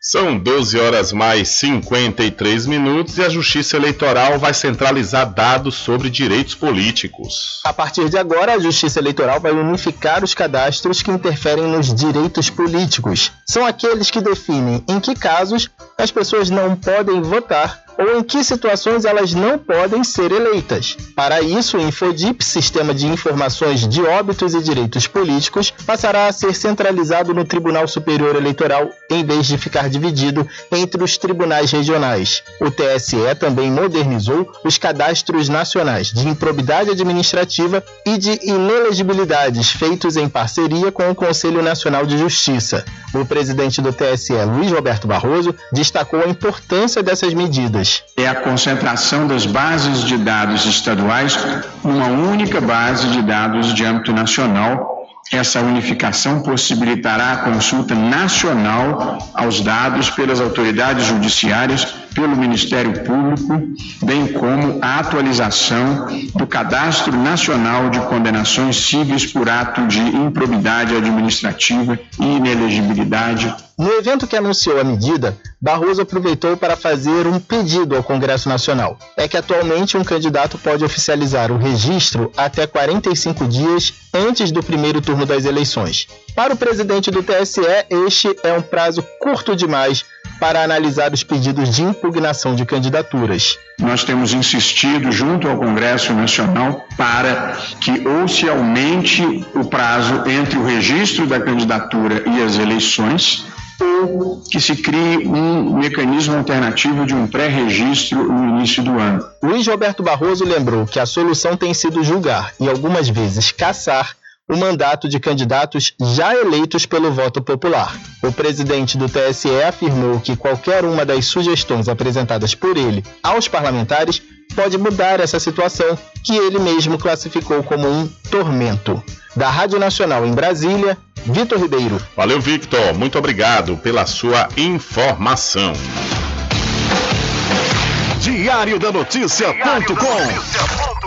[SPEAKER 3] São 12 horas mais 53 minutos e a Justiça Eleitoral vai centralizar dados sobre direitos políticos.
[SPEAKER 17] A partir de agora, a Justiça Eleitoral vai unificar os cadastros que interferem nos direitos políticos. São aqueles que definem em que casos as pessoas não podem votar ou em que situações elas não podem ser eleitas. Para isso, o Infodip, Sistema de Informações de Óbitos e Direitos Políticos, passará a ser centralizado no Tribunal Superior Eleitoral em vez de ficar dividido entre os tribunais regionais. O TSE também modernizou os cadastros nacionais de improbidade administrativa e de inelegibilidades feitos em parceria com o Conselho Nacional de Justiça. O presidente do TSE, Luiz Roberto Barroso, destacou a importância dessas medidas
[SPEAKER 18] é a concentração das bases de dados estaduais numa única base de dados de âmbito nacional. Essa unificação possibilitará a consulta nacional aos dados pelas autoridades judiciárias, pelo Ministério Público, bem como a atualização do Cadastro Nacional de Condenações Cíveis por ato de improbidade administrativa e inelegibilidade
[SPEAKER 17] no evento que anunciou a medida, Barroso aproveitou para fazer um pedido ao Congresso Nacional. É que atualmente um candidato pode oficializar o registro até 45 dias antes do primeiro turno das eleições. Para o presidente do TSE, este é um prazo curto demais para analisar os pedidos de impugnação de candidaturas.
[SPEAKER 18] Nós temos insistido junto ao Congresso Nacional para que ou se aumente o prazo entre o registro da candidatura e as eleições, ou que se crie um mecanismo alternativo de um pré-registro no início do ano.
[SPEAKER 17] Luiz Roberto Barroso lembrou que a solução tem sido julgar e algumas vezes caçar o mandato de candidatos já eleitos pelo voto popular. O presidente do TSE afirmou que qualquer uma das sugestões apresentadas por ele aos parlamentares pode mudar essa situação que ele mesmo classificou como um tormento. Da Rádio Nacional em Brasília, Vitor Ribeiro.
[SPEAKER 3] Valeu, Victor. Muito obrigado pela sua informação.
[SPEAKER 16] Diário da Notícia.com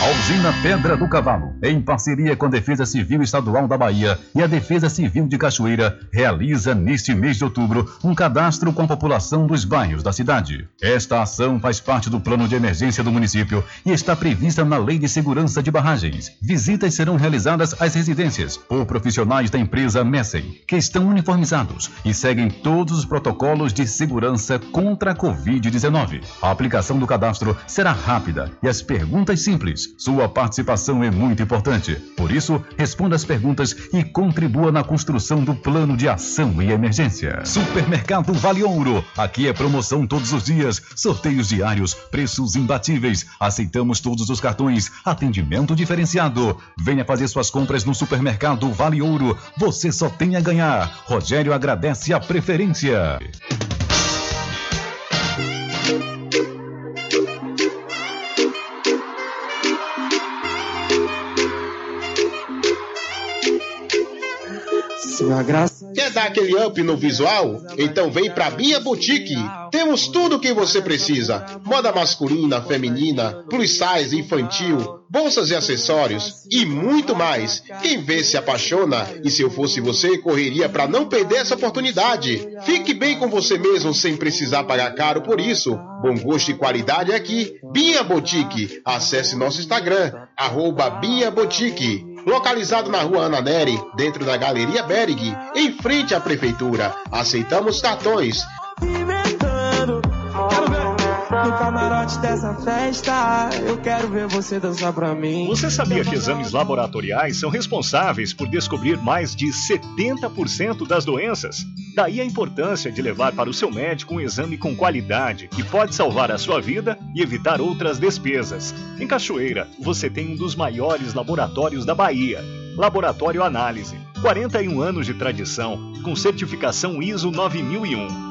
[SPEAKER 1] A usina Pedra do Cavalo, em parceria com a Defesa Civil Estadual da Bahia e a Defesa Civil de Cachoeira, realiza neste mês de outubro um cadastro com a população dos bairros da cidade. Esta ação faz parte do plano de emergência do município e está prevista na Lei de Segurança de Barragens. Visitas serão realizadas às residências por profissionais da empresa Messem, que estão uniformizados e seguem todos os protocolos de segurança contra a Covid-19. A aplicação do cadastro será rápida e as perguntas simples. Sua participação é muito importante. Por isso, responda as perguntas e contribua na construção do plano de ação e emergência. Supermercado Vale Ouro. Aqui é promoção todos os dias, sorteios diários, preços imbatíveis. Aceitamos todos os cartões, atendimento diferenciado. Venha fazer suas compras no Supermercado Vale Ouro. Você só tem a ganhar. Rogério agradece a preferência.
[SPEAKER 9] Quer dar aquele up no visual? Então vem pra Bia Boutique. Temos tudo o que você precisa: moda masculina, feminina, plus size, infantil, bolsas e acessórios e muito mais. Quem vê se apaixona e se eu fosse você, correria para não perder essa oportunidade. Fique bem com você mesmo sem precisar pagar caro por isso. Bom gosto e qualidade aqui. Bia Boutique. Acesse nosso Instagram, arroba Bia Boutique. Localizado na rua Ana Neri, dentro da Galeria Berg, em frente à Prefeitura. Aceitamos cartões.
[SPEAKER 13] No camarote dessa festa, eu quero ver você dançar pra mim.
[SPEAKER 10] Você sabia que exames laboratoriais são responsáveis por descobrir mais de 70% das doenças? Daí a importância de levar para o seu médico um exame com qualidade que pode salvar a sua vida e evitar outras despesas. Em Cachoeira, você tem um dos maiores laboratórios da Bahia. Laboratório Análise. 41 anos de tradição, com certificação ISO 9001.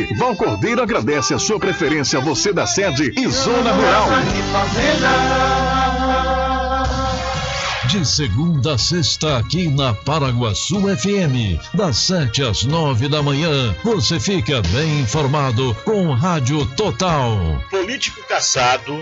[SPEAKER 7] Val Cordeiro agradece a sua preferência, você da sede e Zona Rural.
[SPEAKER 1] De segunda a sexta, aqui na Paraguaçu FM, das 7 às 9 da manhã, você fica bem informado com Rádio Total.
[SPEAKER 3] Político caçado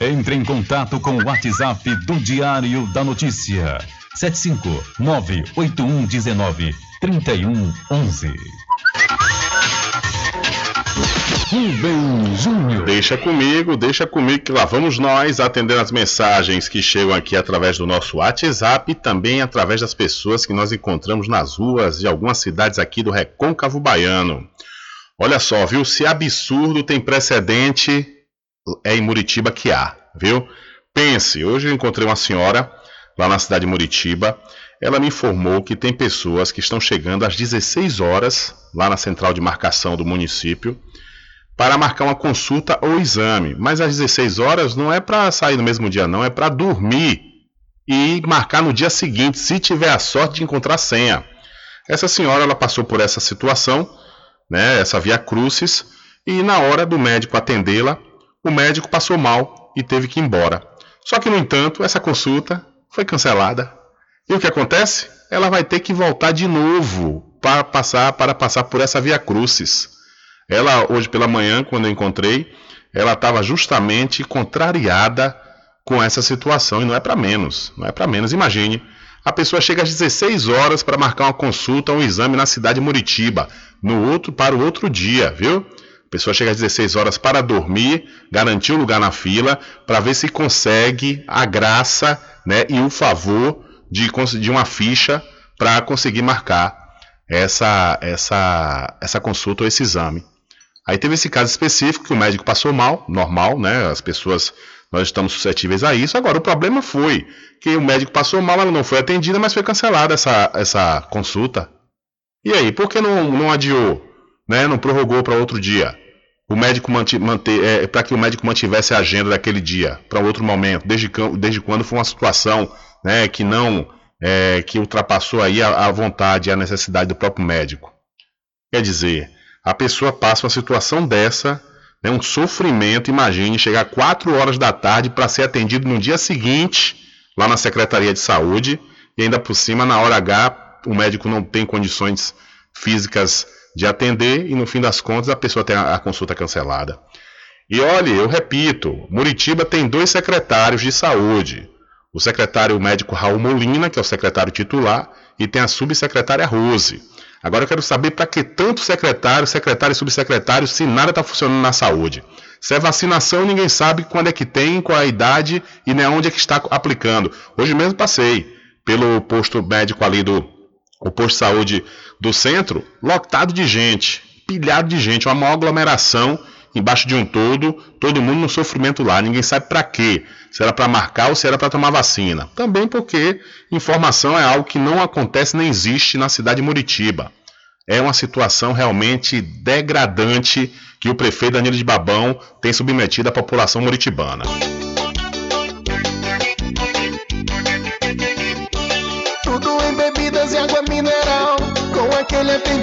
[SPEAKER 1] Entre em contato com o WhatsApp do Diário da Notícia. 759-8119-3111.
[SPEAKER 3] Rubem Júnior. Deixa comigo, deixa comigo que lá vamos nós atendendo as mensagens que chegam aqui através do nosso WhatsApp e também através das pessoas que nós encontramos nas ruas de algumas cidades aqui do Recôncavo Baiano. Olha só, viu? Se absurdo tem precedente, é em Muritiba que há, viu? Pense, hoje eu encontrei uma senhora lá na cidade de Muritiba. Ela me informou que tem pessoas que estão chegando às 16 horas lá na central de marcação do município para marcar uma consulta ou exame. Mas às 16 horas não é para sair no mesmo dia, não, é para dormir e marcar no dia seguinte, se tiver a sorte de encontrar senha. Essa senhora ela passou por essa situação, né, essa via crucis, e na hora do médico atendê-la, o médico passou mal e teve que ir embora. Só que, no entanto, essa consulta foi cancelada. E o que acontece? Ela vai ter que voltar de novo para passar, para passar por essa via crucis. Ela, hoje pela manhã, quando eu encontrei, ela estava justamente contrariada com essa situação e não é para menos, não é para menos. Imagine, a pessoa chega às 16 horas para marcar uma consulta um exame na cidade de Muritiba, no outro para o outro dia, viu? Pessoa chega às 16 horas para dormir, garantir um lugar na fila, para ver se consegue a graça né, e o favor de, de uma ficha para conseguir marcar essa, essa, essa consulta ou esse exame. Aí teve esse caso específico que o médico passou mal, normal, né? As pessoas, nós estamos suscetíveis a isso. Agora, o problema foi que o médico passou mal, ela não foi atendida, mas foi cancelada essa, essa consulta. E aí, por que não, não adiou? Né? Não prorrogou para outro dia? O médico manter, é, para que o médico mantivesse a agenda daquele dia para outro momento, desde, desde quando foi uma situação né, que não é, que ultrapassou aí a, a vontade e a necessidade do próprio médico. Quer dizer, a pessoa passa uma situação dessa, né, um sofrimento, imagine, chegar 4 horas da tarde para ser atendido no dia seguinte, lá na Secretaria de Saúde, e ainda por cima, na hora H, o médico não tem condições físicas de atender e no fim das contas a pessoa tem a, a consulta cancelada. E olhe, eu repito, Muritiba tem dois secretários de saúde. O secretário médico Raul Molina, que é o secretário titular, e tem a subsecretária Rose. Agora eu quero saber para que tanto secretário, secretário e subsecretário se nada está funcionando na saúde. Se é vacinação, ninguém sabe quando é que tem, qual a idade e nem onde é que está aplicando. Hoje mesmo passei pelo posto médico ali do o posto de saúde do centro, lotado de gente, pilhado de gente, uma maior aglomeração embaixo de um todo, todo mundo no sofrimento lá, ninguém sabe para quê, se era para marcar ou se era para tomar vacina. Também porque informação é algo que não acontece nem existe na cidade de Muritiba. É uma situação realmente degradante que o prefeito Danilo de Babão tem submetido à população muritibana.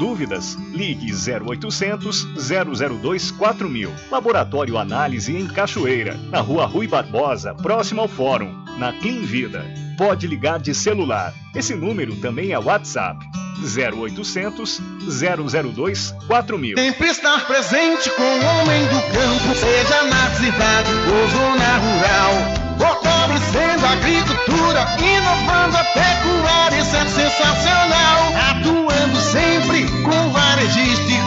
[SPEAKER 10] Dúvidas? Ligue 0800 002 4000. Laboratório Análise em Cachoeira, na Rua Rui Barbosa, próximo ao Fórum, na Clean Vida. Pode ligar de celular. Esse número também é WhatsApp. 0800 002 4000.
[SPEAKER 13] Sempre estar presente com o homem do campo, seja na cidade ou zona rural. Fortalecendo a agricultura, inovando a pecuária, isso é sensacional. Atuando sempre com varejista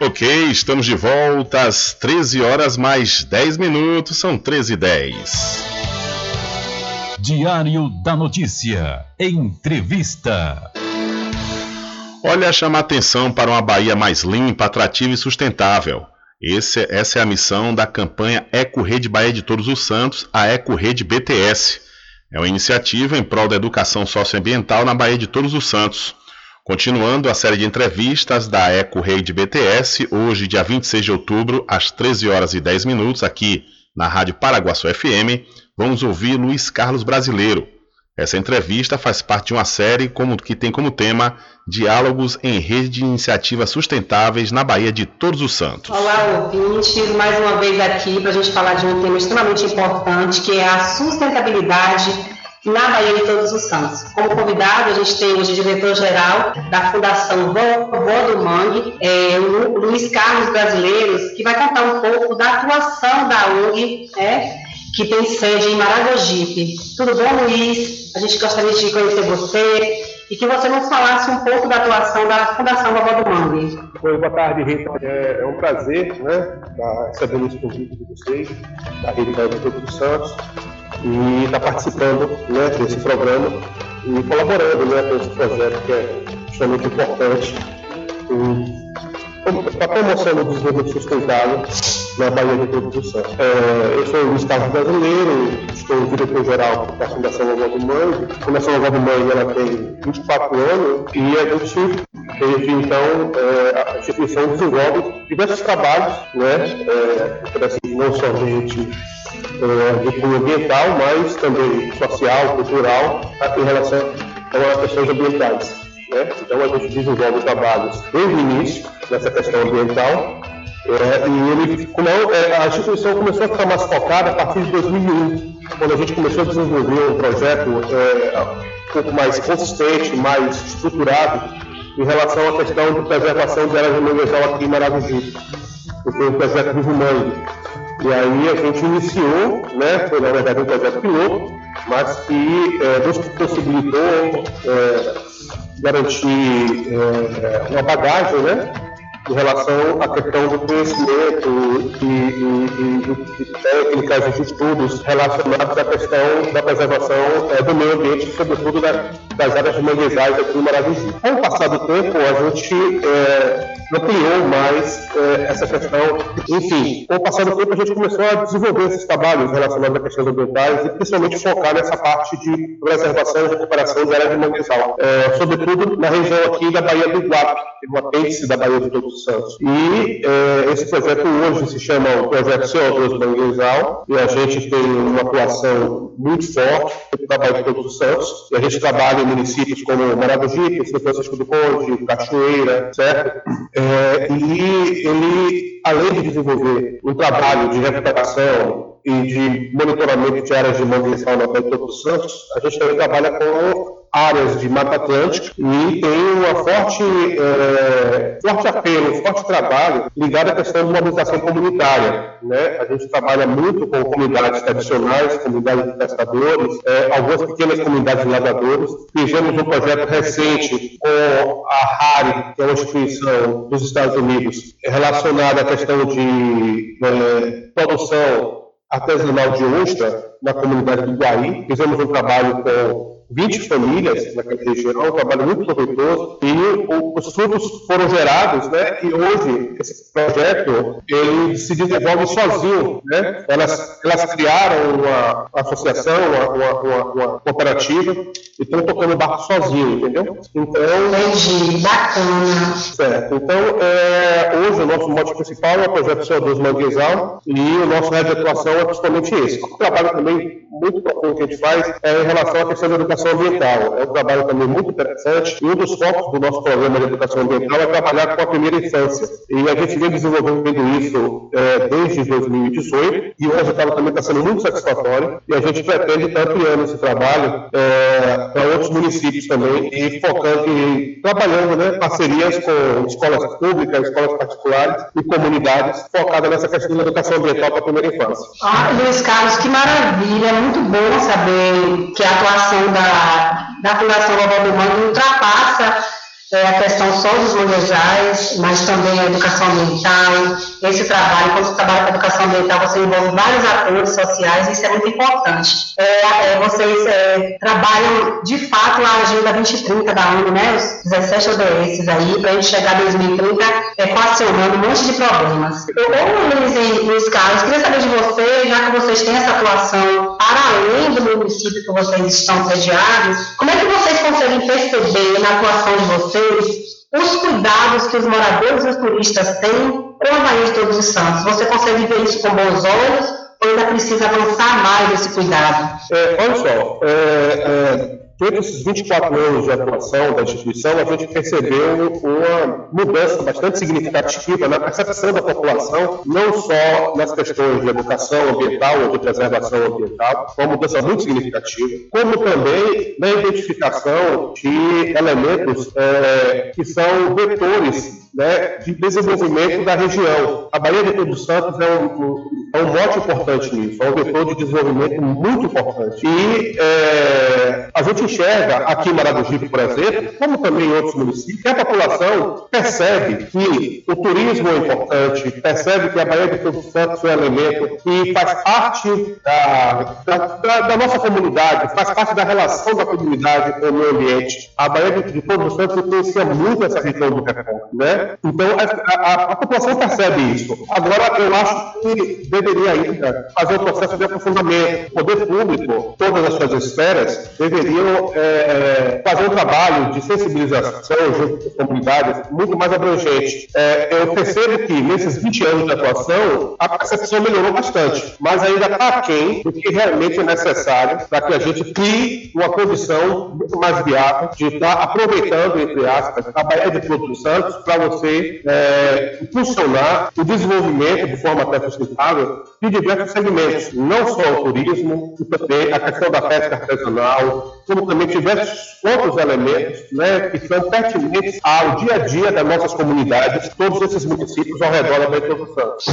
[SPEAKER 3] Ok, estamos de volta às 13 horas mais 10 minutos, são 13 e 10.
[SPEAKER 1] Diário da Notícia. Entrevista.
[SPEAKER 3] Olha, chama atenção para uma Bahia mais limpa, atrativa e sustentável. Esse- essa é a missão da campanha Eco Rede Bahia de Todos os Santos, a Eco Rede BTS. É uma iniciativa em prol da educação socioambiental na Bahia de Todos os Santos. Continuando a série de entrevistas da Eco Rede BTS, hoje, dia 26 de outubro, às 13 horas e 10 minutos, aqui na Rádio Paraguaçu FM, vamos ouvir Luiz Carlos Brasileiro. Essa entrevista faz parte de uma série como, que tem como tema Diálogos em Rede de Iniciativas Sustentáveis na Bahia de Todos os Santos.
[SPEAKER 19] Olá, ouvintes, mais uma vez aqui para a gente falar de um tema extremamente importante que é a sustentabilidade na Bahia de Todos os Santos. Como convidado, a gente tem hoje o diretor-geral da Fundação Vovó do Mangue, é, o Luiz Carlos Brasileiros, que vai contar um pouco da atuação da ONG, né, que tem sede em Maragogipe. Tudo bom, Luiz? A gente gostaria de conhecer você e que você nos falasse um pouco da atuação da Fundação Vovó do Mangue.
[SPEAKER 20] Oi, boa tarde, Rita. É, é um prazer né, recebendo esse convite de vocês, da Rede Bahia de Todos os Santos, e estar participando né, desse programa e colaborando né, com esse projeto que é extremamente importante para a promoção do desenvolvimento sustentável na Bahia de Santos. É, eu sou o Carlos Brasileiro, estou diretor-geral da Fundação Vovó do Mãe. A Fundação Vovó do Mãe ela tem 24 anos e a gente teve, então, é, a instituição desenvolve diversos trabalhos, né, é, não somente é, de cunho ambiental, mas também social, cultural, em relação a questões ambientais. Né? Então a gente desenvolve trabalhos desde o início nessa questão ambiental é, e ele, como é, a instituição começou a ficar mais focada a partir de 2001, quando a gente começou a desenvolver um projeto um pouco mais consistente, mais estruturado em relação à questão de preservação de áreas de aqui em Maragogi. Foi um projeto Vivo Mangue. E aí a gente iniciou, né, foi na verdade um projeto piloto, mas que é, nos possibilitou é, garantir é, uma bagagem, né? Em relação à questão do conhecimento e, e, e, e técnicas e estudos relacionados à questão da preservação é, do meio ambiente, sobretudo da, das áreas de manguezais aqui no Maravilhoso. Com o passar do tempo, a gente é, ampliou mais é, essa questão. Enfim, com o passar do tempo, a gente começou a desenvolver esses trabalhos relacionados a questões ambientais e principalmente focar nessa parte de preservação e recuperação de áreas de manguezal, é, sobretudo na região aqui da Baía do Iguape, uma apêndice da Baía de Todos os Santos. E é, esse projeto hoje se chama o Projeto CO2 Manguezal e a gente tem uma atuação muito forte no trabalho de Todos os Santos e a gente trabalha em municípios como Maragogi, São Francisco do Conde, Cachoeira, certo? É, e ele, além de desenvolver um trabalho de recuperação e de monitoramento de áreas de manguezal na Baía de Todos os Santos, a gente também trabalha com áreas de Mata Atlântica e tem uma forte, é, forte apelo, um forte trabalho ligado à questão de mobilização comunitária. Né? A gente trabalha muito com comunidades tradicionais, comunidades de pescadores, é, algumas pequenas comunidades de lavadores. Fizemos um projeto recente com a HARI, que é uma instituição dos Estados Unidos, relacionada à questão de é, produção artesanal de ostra na comunidade do Guaí. Fizemos um trabalho com 20 famílias naquela região, um trabalho muito proveitoso, e os frutos foram gerados, né, e hoje esse projeto, ele se desenvolve sozinho, né, elas, elas criaram uma associação, uma, uma, uma, uma cooperativa, e estão tocando o barco sozinho, entendeu?
[SPEAKER 19] Então... Entendi, bacana.
[SPEAKER 20] Certo, então, é, hoje o nosso mote principal é o projeto CO2 Manguezal, e o nosso área de atuação é justamente esse. O trabalho também muito profundo que a gente faz é em relação à questão da educação ambiental. É um trabalho também muito interessante e um dos focos do nosso programa de educação ambiental é trabalhar com a primeira infância. E a gente vem desenvolvendo isso é, desde 2018 e o resultado também está sendo muito satisfatório e a gente pretende estar ampliando esse trabalho é, para outros municípios também e focando em trabalhando né, parcerias com escolas públicas, escolas particulares e comunidades focadas nessa questão da educação ambiental para a primeira infância.
[SPEAKER 19] Ah, Luiz Carlos, que maravilha! muito bom saber que a atuação da, da Fundação Vovó do Mangue ultrapassa é, a questão só dos manejais, mas também a educação ambiental. Esse trabalho, quando você trabalha com educação ambiental, você envolve vários atores sociais, e isso é muito importante. É, é, vocês é, trabalham, de fato, a Agenda 2030 da ONU, né, os 17 ODS aí, para a gente chegar a 2030 equacionando um monte de problemas. Ô, Luiz e Luiz Carlos, queria saber de vocês, já que vocês têm essa atuação para além do município que vocês estão sediados, como é que vocês conseguem perceber na atuação de vocês vocês os cuidados que os moradores e os turistas têm com a Bahia de Todos os Santos. Você consegue ver isso com bons olhos ou ainda precisa avançar mais esse cuidado?
[SPEAKER 20] É, olha só, é, é, Todos esses 24 anos de atuação da instituição, a gente percebeu uma mudança bastante significativa na percepção da população, não só nas questões de educação ambiental ou de preservação ambiental, uma mudança muito significativa, como também na identificação de elementos é, que são vetores né, de desenvolvimento da região. A Bahia de Todos Santos é um, é um mote importante nisso, é um vetor de desenvolvimento muito importante. E é, a gente enxerga aqui em Maragogipe, por exemplo, como também em outros municípios, que a população percebe que o turismo é importante, percebe que a Bahia de Todos Santos é um elemento que faz parte da, da, da, da nossa comunidade, faz parte da relação da comunidade com o meio ambiente. A Bahia de Todos Santos influencia muito essa região do Recôncavo, né? Então, a, a, a, população percebe isso. Agora, eu acho que deveria ainda fazer um processo de aprofundamento. O poder público, todas as suas esferas, deveriam é, fazer um trabalho de sensibilização junto com as comunidades muito mais abrangente. É, eu percebo que, nesses 20 anos de atuação, a percepção melhorou bastante, mas ainda está aquém do que realmente é necessário para que a gente crie uma condição muito mais viável de estar aproveitando, entre aspas, a Baía de Todos Santos para você é, impulsionar o desenvolvimento de forma até sustentável de diversos segmentos, não só o turismo, também a questão da pesca artesanal, como também diversos outros elementos né, que são pertinentes ao dia a dia das nossas comunidades, todos esses municípios ao redor da Baía dos Santos.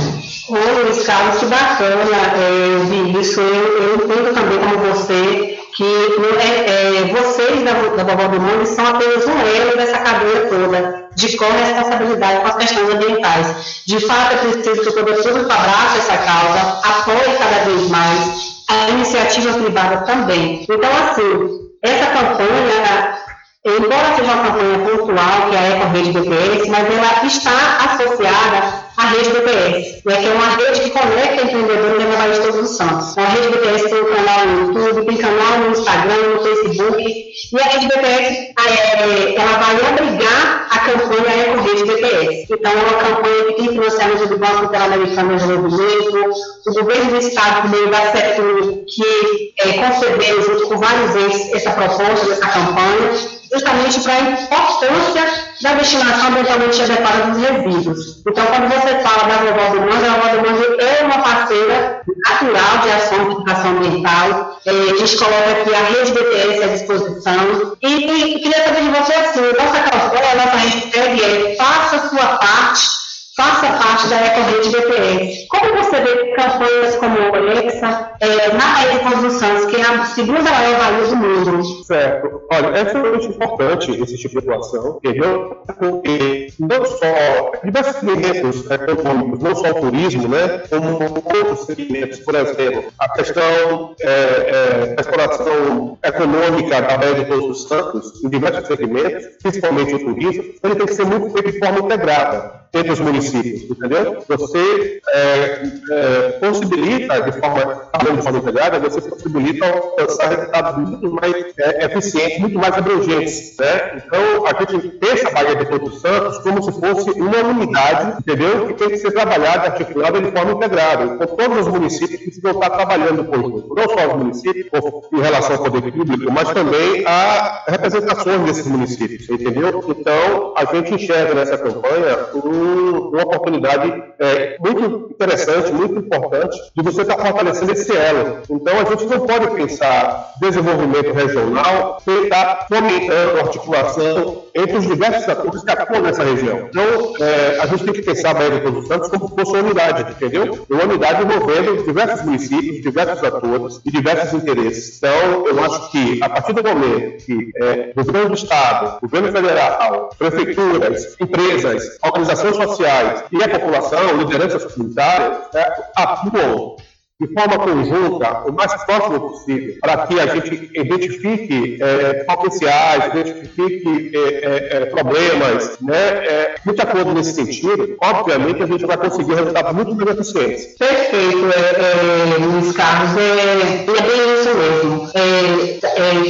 [SPEAKER 19] Ô Luiz Carlos, que bacana é, ouvir isso. Eu, eu entendo também como você que é, é, vocês da, da do Mundo são apenas um elo dessa cadeia toda de corresponsabilidade com as questões ambientais. De fato, é preciso que o público abrace essa causa, apoie cada vez mais, a iniciativa privada também. Então, assim, essa campanha, embora seja uma campanha pontual, que é a Eco Rede BPS, mas ela está associada a rede BPS, né, que é uma rede que conecta empreendedores da Bahia de Todos os Santos. A rede BPS tem um canal no YouTube, tem canal no Instagram, no Facebook, e a rede BPS é, ela vai abrigar a campanha Eco Rede BPS. Então, é uma campanha que tem financiamento do Banco Interamericano de Desenvolvimento, o governo do Estado, meio da CETUR, que é, concedeu, junto com vários entes, essa proposta dessa campanha, justamente para a importância da destinação ambientalmente adequada dos resíduos. Então, quando você fala da Vovó do Mangue, a Vovó do Mangue é uma parceira natural de ação de educação ambiental. É, a gente coloca aqui a rede BTS à disposição. E, e queria saber de você assim, nossa campanha, nossa hashtag é faça sua parte faça parte da Ecorrede BPS. Como você vê campanhas como o Alexa é, na Bahia de Todos Santos, que é a segunda maior Bahia do mundo?
[SPEAKER 20] Certo. Olha, é extremamente importante esse tipo de atuação, entendeu? Porque não só diversos segmentos econômicos, não só o turismo, né, como outros segmentos, por exemplo, a questão é, é, exploração econômica da Bahia de Todos os Santos, em diversos segmentos, principalmente o turismo, ele tem que ser muito feito de forma integrada entre os municípios, entendeu? Você é, é, possibilita, de forma, de forma integrada, você possibilita alcançar resultados muito mais é, eficientes, muito mais abrangentes, né? Então, a gente pensa a Bahia de Todos Santos como se fosse uma unidade, entendeu? Que tem que ser trabalhada, articulada de forma integrada. Então, todos os municípios precisam estar trabalhando conjunto, não só os municípios, em relação ao poder público, mas também a representações desses municípios, entendeu? Então, a gente enxerga nessa campanha um uma oportunidade é, muito interessante, muito importante, de você estar fortalecendo esse elo. Então, a gente não pode pensar desenvolvimento regional sem estar fomentando articulação entre os diversos atores que atuam nessa região. Então, é, a gente tem que pensar a Bahia de Santos como se fosse uma unidade, entendeu? Uma unidade envolvendo diversos municípios, diversos atores e diversos interesses. Então, eu acho que, a partir do momento que é, governo do Estado, governo federal, prefeituras, empresas, organizações sociais e a população, lideranças comunitárias, é, atuam de forma conjunta, o mais próximo possível, para que a gente identifique é, potenciais, identifique é, é, é problemas, né? É, muito acordo nesse sentido, obviamente a gente vai conseguir resultados muito mais eficientes.
[SPEAKER 19] Perfeito, é, é, Luiz Carlos, é, bem isso mesmo.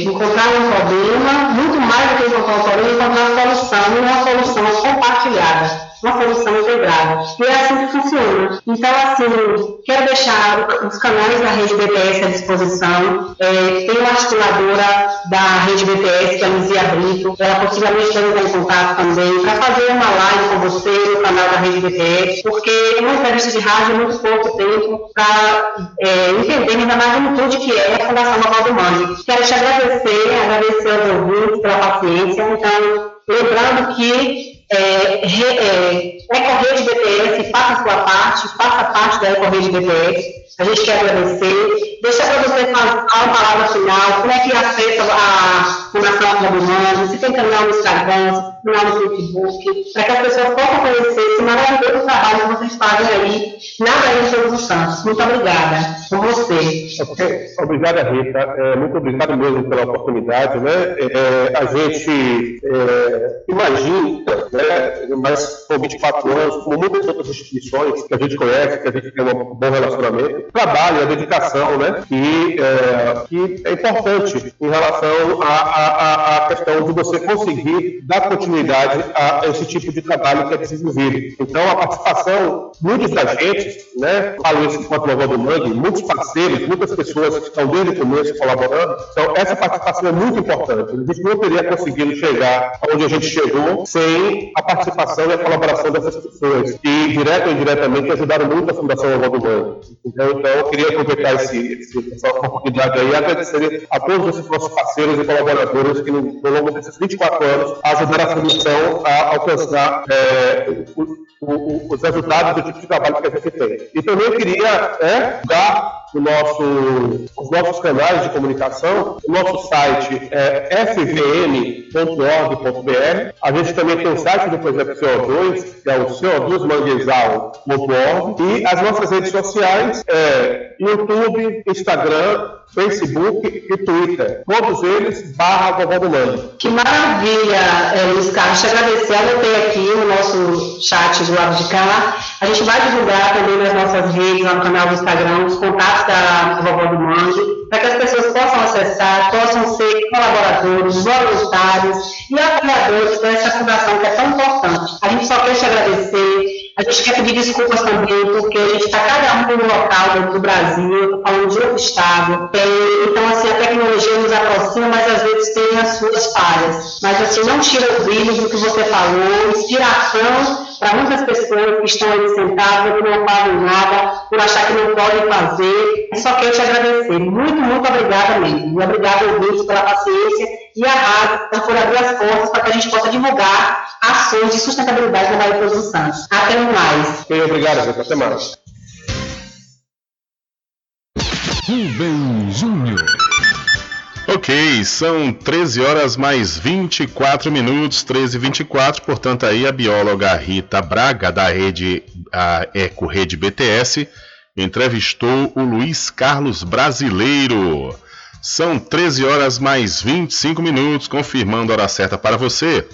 [SPEAKER 19] Encontrar um problema, muito mais do que encontrar um problema, encontrar solução, e uma solução compartilhada uma solução integrada. E é assim que funciona. Então, assim, quero deixar os canais da rede BPS à disposição. É, tem uma articuladora da rede BPS, que é a Luzia Brito. Ela possivelmente vai entrar em contato também para fazer uma live com você no canal da rede BPS, porque uma entrevista de rádio é muito pouco tempo para é, entender ainda a magnitude que é a Fundação Nova do Mãe. Quero te agradecer, agradecer aos ouvintes pela paciência. Então, lembrando que é, re, é, Ecorrede BPS faça a sua parte, faça parte da Ecorrede BPS. A gente quer agradecer. Deixa para você falar uma palavra final, como é que acessa a Fundação Romano, se tem canal no Instagram, no Facebook, para que as pessoas possam conhecer esse maravilhoso trabalho que vocês fazem aí na Bahia de Todos os Santos. Muito obrigada. Com você.
[SPEAKER 20] Okay. Obrigada, Rita. É, muito obrigado mesmo pela oportunidade. Né? É, a gente é, imagina, né, mas com 24 anos, como muitas outras instituições que a gente conhece, que a gente tem um bom relacionamento, trabalho, a dedicação, né? E é, que é importante em relação à questão de você conseguir dar continuidade a esse tipo de trabalho que é desenvolvido. Então, a participação, muitos da gente, né? Falo isso enquanto Nova do Mangue, muitos parceiros, muitas pessoas que estão desde o começo colaborando. Então, essa participação é muito importante. A gente não teria conseguido chegar onde a gente chegou sem a participação e a colaboração dessas pessoas, que, direto ou indiretamente, ajudaram muito a Fundação Nova do Mangue. Então, então, eu queria aproveitar esse, essa oportunidade aí e agradecer a todos os nossos parceiros e colaboradores que, ao longo desses 24 anos, ajudaram a a alcançar é, o, o, os resultados do tipo de trabalho que a gente tem. E também queria é, dar o nosso, os nossos canais de comunicação. O nosso site é fvm.org.br. A gente também tem o site do projeto CO2, que é o co2manguezal.org. E as nossas redes sociais é YouTube, Instagram, Facebook e Twitter. Todos eles barra Vovó do Mano.
[SPEAKER 19] Que maravilha, é, Luiz Carlos. Te agradecer. Anotei aqui no nosso chat do lado de cá. A gente vai divulgar também nas nossas redes, no canal do Instagram, os contatos da Vovó do Mangue, para que as pessoas possam acessar, possam ser colaboradores, voluntários e apoiadores dessa fundação que é tão importante. A gente só quer te agradecer. A gente quer pedir desculpas também, porque a gente está cada um no local do Brasil, eu estou falando de outro estado. É, então, assim, a tecnologia nos aproxima, mas às vezes tem as suas falhas. Mas, assim, não tira o brilho do que você falou, inspiração para muitas pessoas que estão ali sentadas, que não fazem nada, por achar que não podem fazer. Só quero te agradecer. Muito, muito obrigada mesmo. E obrigada, ouvintes, pela paciência e a rádio por abrir as portas para que a gente possa divulgar ações de sustentabilidade na Bahia Santos. Até mais.
[SPEAKER 20] Bem, obrigado, Zé. Até mais.
[SPEAKER 1] Rubem Júnior.
[SPEAKER 3] Ok, são 13 horas mais 24 minutos, 13 e 24, portanto aí a bióloga Rita Braga, da rede a Eco Rede BTS, entrevistou o Luiz Carlos Brasileiro. São 13 horas mais 25 minutos, confirmando a hora certa para você.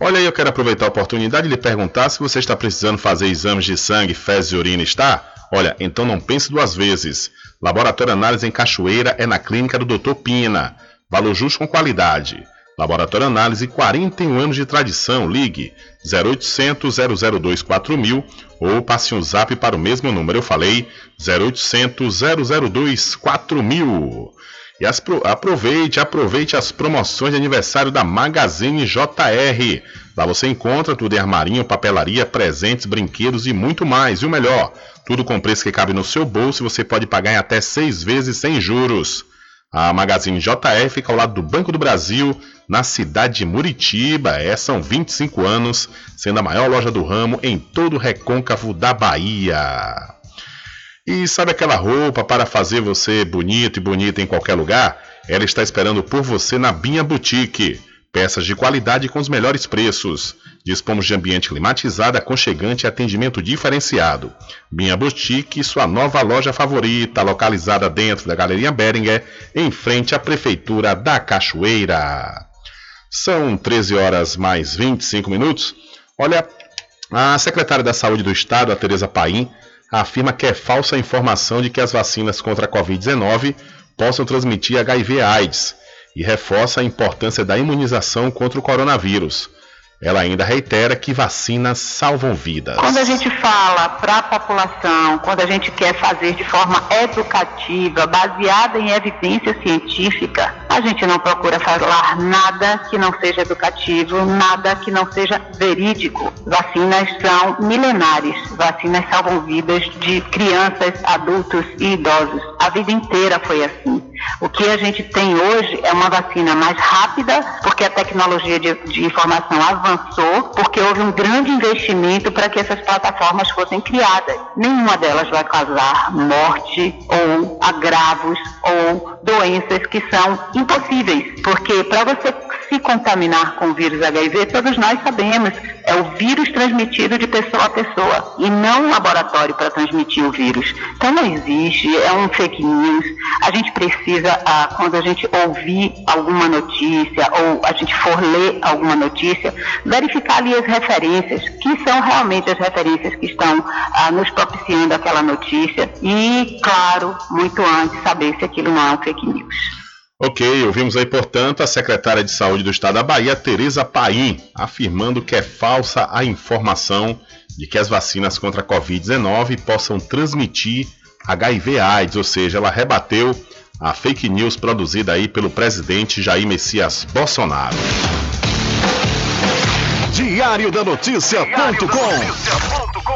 [SPEAKER 3] Olha aí, eu quero aproveitar a oportunidade de lhe perguntar se você está precisando fazer exames de sangue, fezes e urina, está? Olha, então não pense duas vezes. Laboratório Análise em Cachoeira é na clínica do Dr. Pina. Valor justo com qualidade. Laboratório Análise, 41 anos de tradição. Ligue 0800 002 4000 ou passe um zap para o mesmo número. Eu falei 0800 002 4000. E as, aproveite, aproveite as promoções de aniversário da Magazine JR. Lá você encontra tudo em armarinho, papelaria, presentes, brinquedos e muito mais. E o melhor, tudo com preço que cabe no seu bolso e você pode pagar em até seis vezes sem juros. A Magazine JR fica ao lado do Banco do Brasil, na cidade de Muritiba. É, são 25 anos, sendo a maior loja do ramo em todo o recôncavo da Bahia. E sabe aquela roupa para fazer você bonito e bonita em qualquer lugar? Ela está esperando por você na Binha Boutique. Peças de qualidade com os melhores preços. Dispomos de ambiente climatizado, aconchegante e atendimento diferenciado. Binha Boutique, sua nova loja favorita, localizada dentro da Galeria Beringer, em frente à Prefeitura da Cachoeira. São 13 horas mais 25 minutos. Olha, a secretária da Saúde do Estado, a Tereza Paim, afirma que é falsa a informação de que as vacinas contra a Covid-19 possam transmitir HIV-AIDS e reforça a importância da imunização contra o coronavírus. Ela ainda reitera que vacinas salvam vidas.
[SPEAKER 21] Quando a gente fala para a população, quando a gente quer fazer de forma educativa, baseada em evidência científica, a gente não procura falar nada que não seja educativo, nada que não seja verídico. Vacinas são milenares, vacinas salvam vidas de crianças, adultos e idosos. A vida inteira foi assim. O que a gente tem hoje é uma vacina mais rápida, porque a tecnologia de, de informação avançou, porque houve um grande investimento para que essas plataformas fossem criadas. Nenhuma delas vai causar morte ou agravos ou doenças que são impossíveis, porque para você se contaminar com o vírus HIV, todos nós sabemos, é o vírus transmitido de pessoa a pessoa e não um laboratório para transmitir o vírus. Então não existe, é um fake news. A gente precisa, ah, quando a gente ouvir alguma notícia ou a gente for ler alguma notícia, verificar ali as referências, que são realmente as referências que estão ah, nos propiciando aquela notícia e, claro, muito antes, saber se aquilo não é um fake news.
[SPEAKER 3] Ok, ouvimos aí, portanto, a secretária de Saúde do Estado da Bahia, Tereza Paim, afirmando que é falsa a informação de que as vacinas contra a Covid-19 possam transmitir HIV-AIDS, ou seja, ela rebateu a fake news produzida aí pelo presidente Jair Messias Bolsonaro.
[SPEAKER 22] Diário da Notícia.com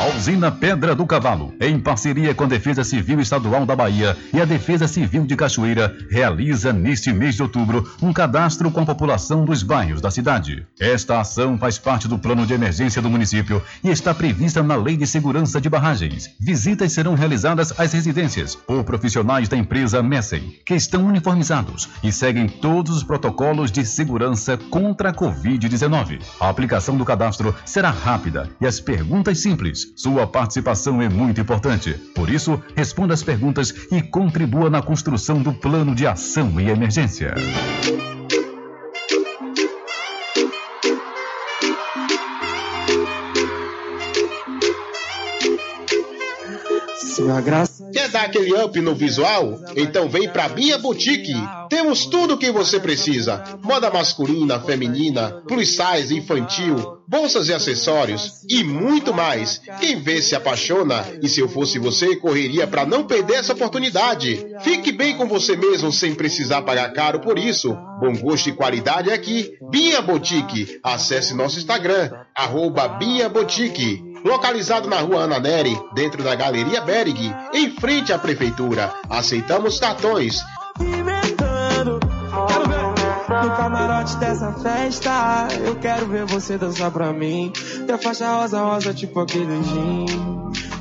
[SPEAKER 1] A usina Pedra do Cavalo, em parceria com a Defesa Civil Estadual da Bahia e a Defesa Civil de Cachoeira, realiza neste mês de outubro um cadastro com a população dos bairros da cidade. Esta ação faz parte do plano de emergência do município e está prevista na Lei de Segurança de Barragens. Visitas serão realizadas às residências por profissionais da empresa Messen, que estão uniformizados e seguem todos os protocolos de segurança contra a Covid-19. A aplicação do cadastro será rápida e as perguntas simples. Sua participação é muito importante. Por isso, responda as perguntas e contribua na construção do plano de ação e emergência.
[SPEAKER 9] Graça. Quer dar aquele up no visual? Então vem pra Bia Boutique. Temos tudo o que você precisa: moda masculina, feminina, plus size, infantil, bolsas e acessórios e muito mais. Quem vê se apaixona e se eu fosse você, correria para não perder essa oportunidade. Fique bem com você mesmo sem precisar pagar caro por isso. Bom gosto e qualidade aqui. Bia Boutique. Acesse nosso Instagram, arroba Bia Boutique. Localizado na rua Ana Neri, dentro da Galeria Berg, em frente à Prefeitura. Aceitamos cartões.
[SPEAKER 23] No camarote dessa festa, eu quero ver você dançar pra mim. Faixa rosa, rosa, tipo aquele.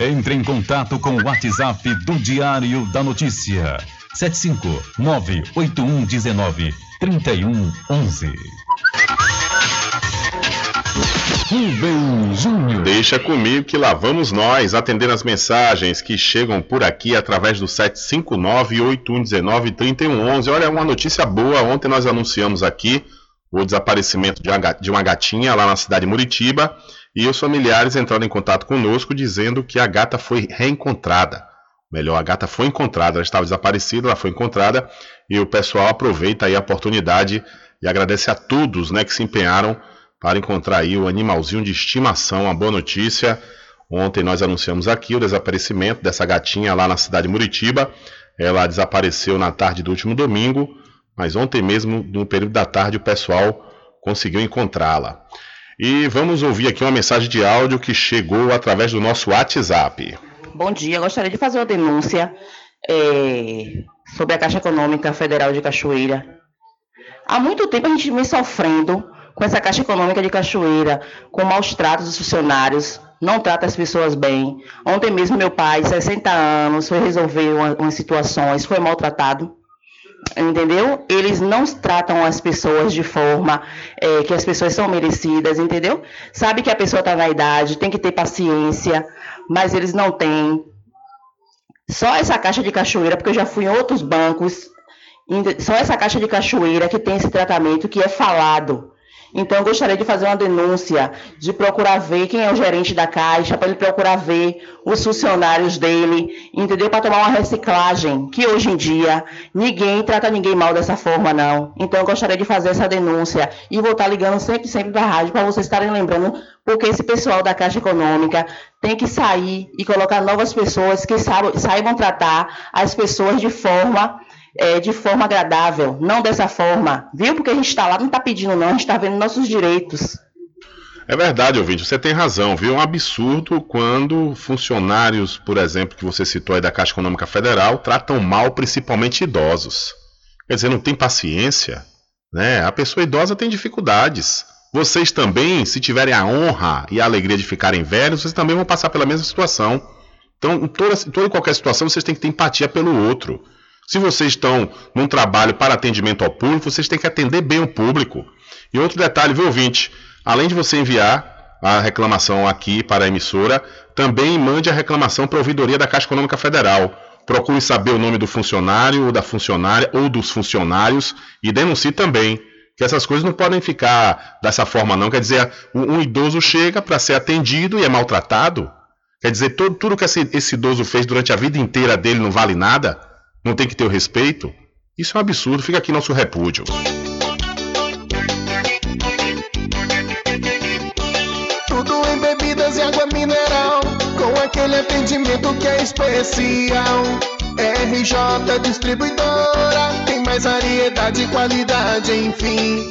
[SPEAKER 1] Entre em contato com o WhatsApp do Diário da Notícia. 759-8119-3111.
[SPEAKER 3] Rubem Júnior. Deixa comigo que lá vamos nós atendendo as mensagens que chegam por aqui através do 759-8119-3111. Olha, uma notícia boa. Ontem nós anunciamos aqui o desaparecimento de uma gatinha lá na cidade de Muritiba e os familiares entraram em contato conosco dizendo que a gata foi reencontrada. Melhor, a gata foi encontrada, ela estava desaparecida, ela foi encontrada e o pessoal aproveita aí a oportunidade e agradece a todos né, que se empenharam para encontrar aí o animalzinho de estimação. Uma boa notícia. Ontem nós anunciamos aqui o desaparecimento dessa gatinha lá na cidade de Muritiba. Ela desapareceu na tarde do último domingo, mas ontem mesmo, no período da tarde, o pessoal conseguiu encontrá-la. E vamos ouvir aqui uma mensagem de áudio que chegou através do nosso WhatsApp.
[SPEAKER 24] Bom dia, gostaria de fazer uma denúncia é, sobre a Caixa Econômica Federal de Cachoeira. Há muito tempo a gente vem sofrendo com essa Caixa Econômica de Cachoeira, com maus tratos dos funcionários, não trata as pessoas bem. Ontem mesmo meu pai, 60 anos, foi resolver umas situações, foi maltratado entendeu? Eles não tratam as pessoas de forma é, que as pessoas são merecidas, entendeu? Sabe que a pessoa está na idade, tem que ter paciência, mas eles não têm. Só essa caixa de cachoeira, porque eu já fui em outros bancos, só essa caixa de cachoeira que tem esse tratamento que é falado. Então, eu gostaria de fazer uma denúncia, de procurar ver quem é o gerente da Caixa, para ele procurar ver os funcionários dele, entendeu? Para tomar uma reciclagem, que hoje em dia ninguém trata ninguém mal dessa forma, não. Então, eu gostaria de fazer essa denúncia e vou estar ligando sempre, sempre para a rádio, para vocês estarem lembrando, porque esse pessoal da Caixa Econômica tem que sair e colocar novas pessoas que saibam, saibam tratar as pessoas de forma é, de forma agradável, não dessa forma, viu? Porque a gente está lá, não está pedindo não, a gente está vendo nossos direitos.
[SPEAKER 3] É verdade, ouvinte, você tem razão, viu? É um absurdo quando funcionários, por exemplo, que você citou aí da Caixa Econômica Federal, tratam mal principalmente idosos. Quer dizer, não tem paciência, né? A pessoa idosa tem dificuldades. Vocês também, se tiverem a honra e a alegria de ficarem velhos, vocês também vão passar pela mesma situação. Então, em toda, toda qualquer situação, vocês têm que ter empatia pelo outro. Se vocês estão num trabalho para atendimento ao público, vocês têm que atender bem o público. E outro detalhe, viu, ouvinte? Além de você enviar a reclamação aqui para a emissora, também mande a reclamação para a ouvidoria da Caixa Econômica Federal. Procure saber o nome do funcionário ou da funcionária ou dos funcionários e denuncie também. Que essas coisas não podem ficar dessa forma, não. Quer dizer, um idoso chega para ser atendido e é maltratado. Quer dizer, todo, tudo que esse, esse idoso fez durante a vida inteira dele não vale nada não tem que ter o respeito? Isso é um absurdo, fica aqui nosso repúdio.
[SPEAKER 13] Tudo em bebidas e água mineral, com aquele atendimento que é especial. RJ Distribuidora, tem mais variedade e qualidade, enfim.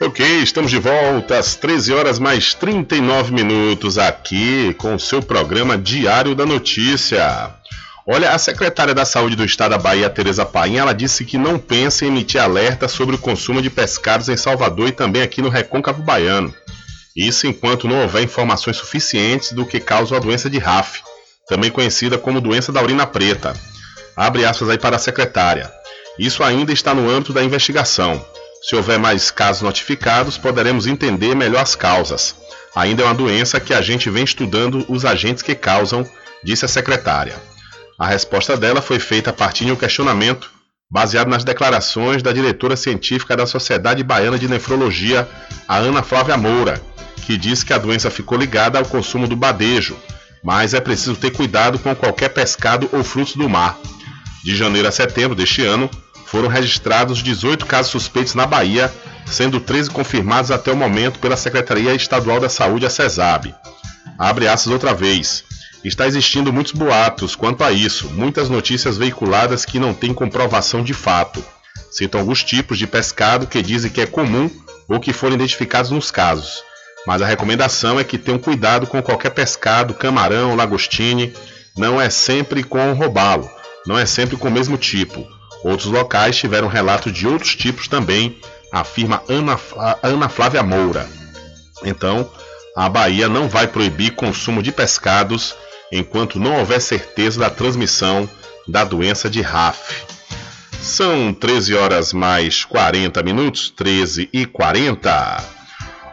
[SPEAKER 3] Ok, estamos de volta às 13 horas mais 39 minutos aqui com o seu programa Diário da Notícia. Olha, a secretária da Saúde do Estado da Bahia, Tereza Paim, ela disse que não pensa em emitir alerta sobre o consumo de pescados em Salvador e também aqui no Recôncavo Baiano. Isso enquanto não houver informações suficientes do que causa a doença de RAF, também conhecida como doença da urina preta. Abre aspas aí para a secretária. Isso ainda está no âmbito da investigação. Se houver mais casos notificados, poderemos entender melhor as causas. Ainda é uma doença que a gente vem estudando os agentes que causam, disse a secretária. A resposta dela foi feita a partir de um questionamento baseado nas declarações da diretora científica da Sociedade Baiana de Nefrologia, a Ana Flávia Moura, que diz que a doença ficou ligada ao consumo do badejo, mas é preciso ter cuidado com qualquer pescado ou frutos do mar. De janeiro a setembro deste ano, foram registrados 18 casos suspeitos na Bahia, sendo 13 confirmados até o momento pela Secretaria Estadual da Saúde, a CESAB. Abre aspas outra vez. Está existindo muitos boatos quanto a isso, muitas notícias veiculadas que não têm comprovação de fato. Citam alguns tipos de pescado que dizem que é comum ou que foram identificados nos casos. Mas a recomendação é que tenham cuidado com qualquer pescado, camarão, lagostine. Não é sempre com robalo, não é sempre com o mesmo tipo. Outros locais tiveram relatos de outros tipos também, afirma Ana, Ana Flávia Moura. Então, a Bahia não vai proibir consumo de pescados enquanto não houver certeza da transmissão da doença de RAF. São 13 horas mais 40 minutos, 13 e 40.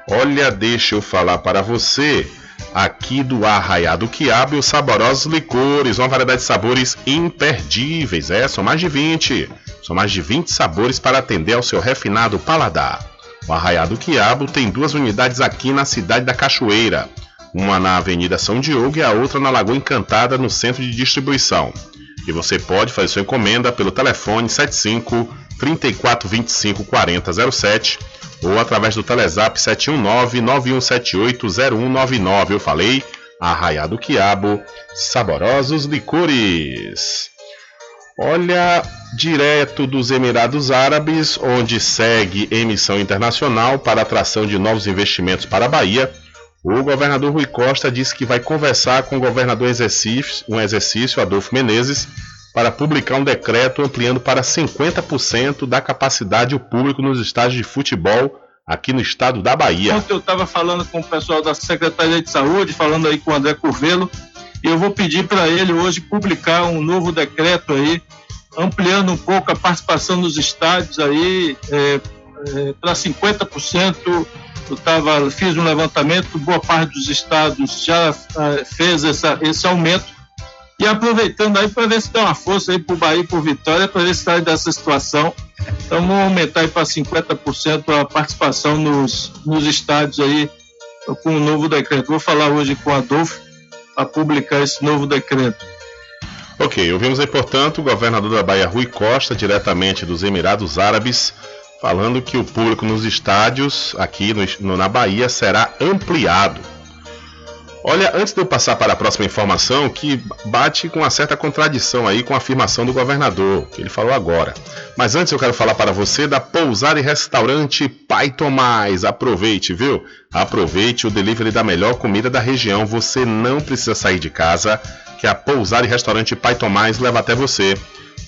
[SPEAKER 3] Olha, deixa eu falar para você aqui do Arraiado Quiabo e os saborosos licores, uma variedade de sabores imperdíveis. É, são mais de 20. São mais de 20 sabores para atender ao seu refinado paladar. O Arraiado Quiabo tem duas unidades aqui na cidade da Cachoeira. Uma na Avenida São Diogo e a outra na Lagoa Encantada, no centro de distribuição. E você pode fazer sua encomenda pelo telefone 75 3425 4007 ou através do Telezap 719-9178-0199. Eu falei, Arraiá do Quiabo, saborosos licores. Olha, direto dos Emirados Árabes, onde segue emissão internacional para atração de novos investimentos para a Bahia, o governador Rui Costa disse que vai conversar com o governador exercício, um exercício, Adolfo Menezes, para publicar um decreto ampliando para 50% da capacidade o público nos estádios de futebol aqui no estado da Bahia.
[SPEAKER 25] Ontem eu estava falando com o pessoal da Secretaria de Saúde, falando aí com o André Curvelo, e eu vou pedir para ele hoje publicar um novo decreto aí, ampliando um pouco a participação nos estádios aí é, é, para 50%. Eu tava, fiz um levantamento, boa parte dos estados já é, fez essa, esse aumento e aproveitando aí para ver se dá uma força aí para o Bahia para Vitória, para ver se sai dessa situação. Então vamos aumentar aí para 50% a participação nos, nos estádios aí com o novo decreto. Vou falar hoje com o Adolfo para publicar esse novo decreto.
[SPEAKER 3] Ok, ouvimos aí, portanto, o governador da Bahia, Rui Costa, diretamente dos Emirados Árabes, falando que o público nos estádios aqui no, na Bahia será ampliado Olha, antes de eu passar para a próxima informação, que bate com uma certa contradição aí com a afirmação do governador, que ele falou agora. Mas antes eu quero falar para você da pousada e restaurante Pai Tomás. Aproveite, viu? Aproveite o delivery da melhor comida da região. Você não precisa sair de casa, que a pousada e restaurante Pai Tomás leva até você.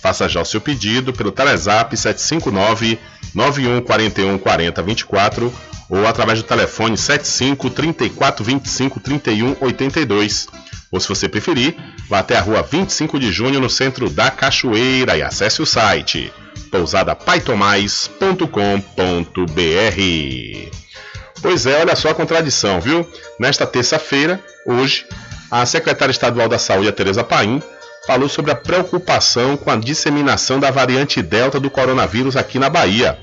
[SPEAKER 3] Faça já o seu pedido pelo Telezap 759 9141 4024 ou através do telefone 75 34 25 31 82. Ou se você preferir, vá até a rua 25 de junho no centro da Cachoeira e acesse o site pousadapaitomais.com.br. Pois é, olha só a contradição, viu? Nesta terça-feira, hoje, a secretária estadual da Saúde, a Tereza Paim, falou sobre a preocupação com a disseminação da variante Delta do coronavírus aqui na Bahia.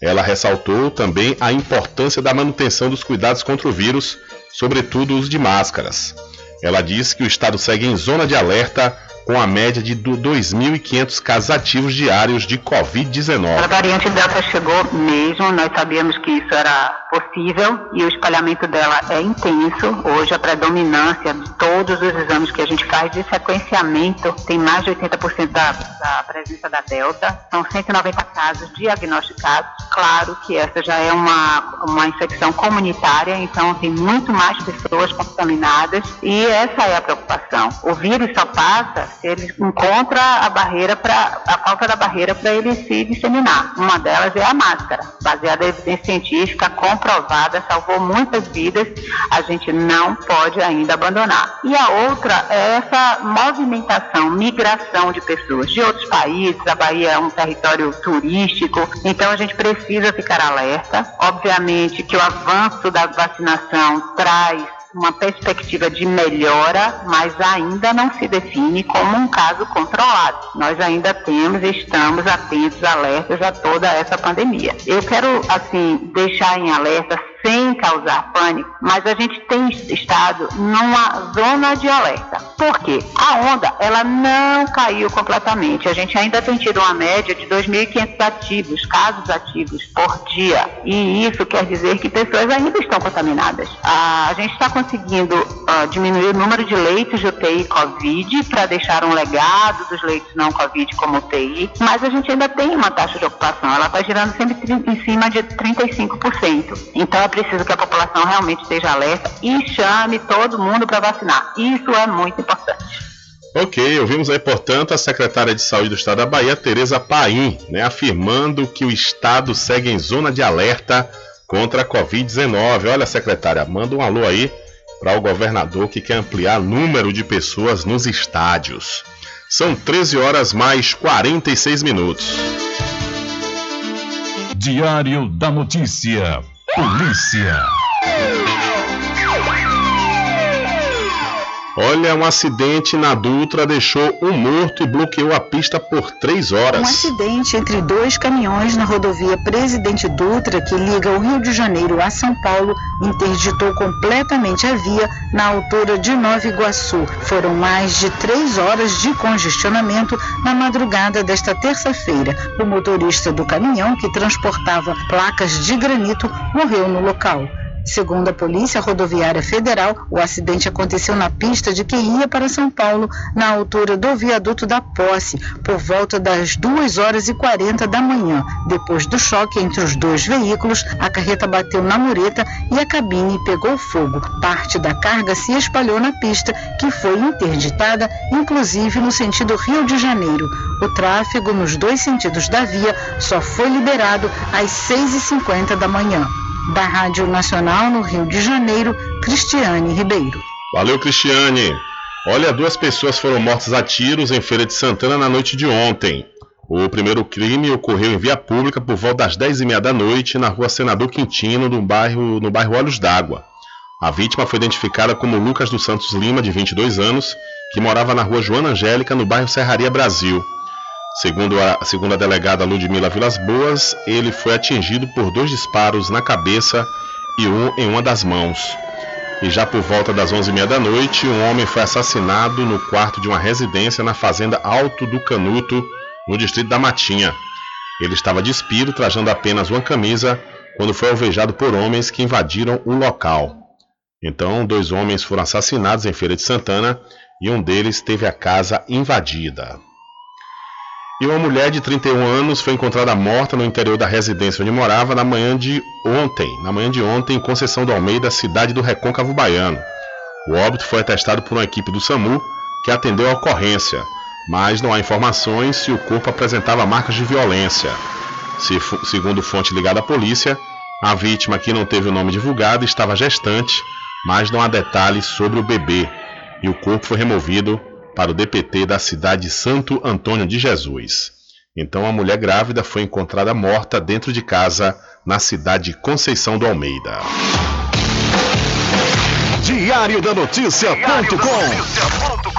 [SPEAKER 3] Ela ressaltou também a importância da manutenção dos cuidados contra o vírus, sobretudo o uso de máscaras. Ela disse que o estado segue em zona de alerta com a média de 2.500 casos ativos diários de
[SPEAKER 21] A
[SPEAKER 3] Covid-19.
[SPEAKER 21] variante Delta chegou mesmo, nós sabíamos que isso era possível e o espalhamento dela é intenso. Hoje a predominância de todos os exames que a gente faz de sequenciamento tem mais de 80% da, da presença da Delta. São 190 casos diagnosticados. Claro que essa já é uma, uma infecção comunitária, então tem muito mais pessoas contaminadas e essa é a preocupação. O vírus só passa ele encontra a barreira para a falta da barreira para ele se disseminar. Uma delas é a máscara, baseada em evidência científica comprovada, salvou muitas vidas. A gente não pode ainda abandonar. E a outra é essa movimentação, migração de pessoas de outros países. A Bahia é um território turístico, então a gente precisa ficar alerta. Obviamente que o avanço da vacinação traz uma perspectiva de melhora, mas ainda não se define como um caso controlado. Nós ainda temos e estamos atentos, alertas a toda essa pandemia. Eu quero, assim, deixar em alerta sem causar pânico, mas a gente tem estado numa zona de alerta. Por quê? A onda, ela não caiu completamente. A gente ainda tem tido uma média de 2.500 ativos, casos ativos por dia. E isso quer dizer que pessoas ainda estão contaminadas. Ah, a gente está conseguindo ah, diminuir o número de leitos de UTI Covid para deixar um legado dos leitos não Covid como UTI, mas a gente ainda tem uma taxa de ocupação. Ela está girando sempre em cima de 35%. Então é preciso que a população realmente esteja alerta e chame todo mundo para vacinar. Isso é muito importante.
[SPEAKER 3] Ok, ouvimos aí, portanto, a secretária de Saúde do Estado da Bahia, Tereza Paim, né, afirmando que o Estado segue em zona de alerta contra a Covid-19. Olha, secretária, manda um alô aí para o governador que quer ampliar o número de pessoas nos estádios. São 13 horas mais 46 minutos.
[SPEAKER 1] Diário da Notícia. Polícia.
[SPEAKER 3] Olha, um acidente na Dutra deixou um morto e bloqueou a pista por três
[SPEAKER 26] Um
[SPEAKER 3] horas.
[SPEAKER 26] acidente entre dois caminhões na rodovia Presidente Dutra, que liga o Rio de Janeiro a São Paulo, interditou completamente a via na altura de Nova Iguaçu. Foram mais de três horas de congestionamento na madrugada desta terça-feira. O motorista do caminhão, que transportava placas de granito, morreu no local. Segundo a Polícia Rodoviária Federal, o acidente aconteceu na pista de quem ia para São Paulo, na altura do viaduto da Posse, por volta das 2 horas e 40 da manhã. Depois do choque entre os dois veículos, a carreta bateu na mureta e a cabine pegou fogo. Parte da carga se espalhou na pista, que foi interditada, inclusive no sentido Rio de Janeiro. O tráfego nos dois sentidos da via só foi liberado às 6h50 da manhã. Da Rádio Nacional no Rio de Janeiro, Cristiane Ribeiro.
[SPEAKER 3] Valeu, Cristiane. Olha, duas pessoas foram mortas a tiros em Feira de Santana na noite de ontem. O primeiro crime ocorreu em via pública por volta das 10h30 da noite na rua Senador Quintino, no bairro, no bairro Olhos d'Água. A vítima foi identificada como Lucas dos Santos Lima, de 22 anos, que morava na rua Joana Angélica, no bairro Serraria Brasil. Segundo a, segundo a delegada Ludmila Vilas Boas, ele foi atingido por dois disparos na cabeça e um em uma das mãos. E já por volta das 11h30 da noite, um homem foi assassinado no quarto de uma residência na fazenda Alto do Canuto, no distrito da Matinha. Ele estava despido, trajando apenas uma camisa, quando foi alvejado por homens que invadiram o local. Então, dois homens foram assassinados em Feira de Santana e um deles teve a casa invadida. E uma mulher de 31 anos foi encontrada morta no interior da residência onde morava na manhã de ontem, na manhã de ontem, em Conceição do Almeida, cidade do Recôncavo Baiano. O óbito foi atestado por uma equipe do SAMU que atendeu a ocorrência, mas não há informações se o corpo apresentava marcas de violência. Se, segundo fonte ligada à polícia, a vítima, que não teve o nome divulgado, estava gestante, mas não há detalhes sobre o bebê, e o corpo foi removido para o DPT da cidade de Santo Antônio de Jesus. Então a mulher grávida foi encontrada morta dentro de casa na cidade de Conceição do Almeida.
[SPEAKER 22] Diário da Notícia.com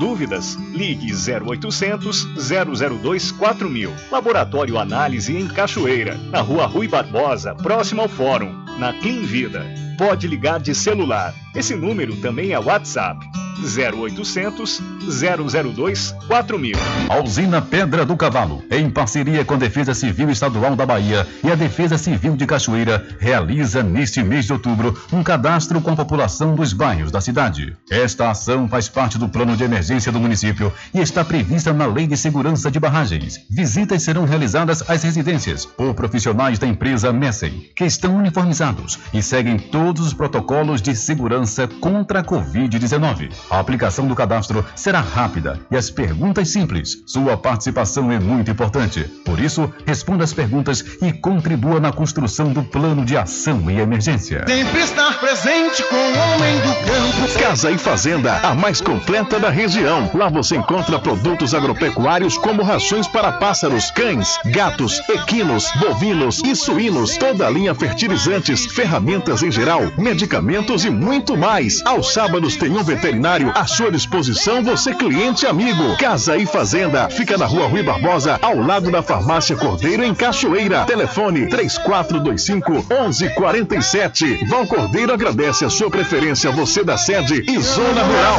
[SPEAKER 10] Dúvidas? Ligue 0800 002 4000. Laboratório Análise em Cachoeira, na Rua Rui Barbosa, próximo ao Fórum, na Clean Vida. Pode ligar de celular. Esse número também é WhatsApp. 0800 002 4000.
[SPEAKER 1] A usina Pedra do Cavalo, em parceria com a Defesa Civil Estadual da Bahia e a Defesa Civil de Cachoeira, realiza neste mês de outubro um cadastro com a população dos bairros da cidade. Esta ação faz parte do plano de emergência do município e está prevista na Lei de Segurança de Barragens. Visitas serão realizadas às residências por profissionais da empresa Messen, que estão uniformizados e seguem todos os protocolos de segurança contra a Covid-19. A aplicação do cadastro será rápida e as perguntas simples. Sua participação é muito importante. Por isso, responda as perguntas e contribua na construção do plano de ação e emergência.
[SPEAKER 13] Sempre estar presente com o homem do campo.
[SPEAKER 22] Casa e Fazenda, a mais completa da região. Lá você encontra produtos agropecuários como rações para pássaros, cães, gatos, equinos, bovinos e suínos, toda a linha fertilizantes, ferramentas em geral, medicamentos e muito mais. Aos sábados tem um veterinário à sua disposição, você cliente amigo. Casa e Fazenda, fica na rua Rui Barbosa, ao lado da farmácia Cordeiro, em Cachoeira. Telefone 3425 1147. Val Cordeiro agradece a sua preferência, você da sede e Zona Rural.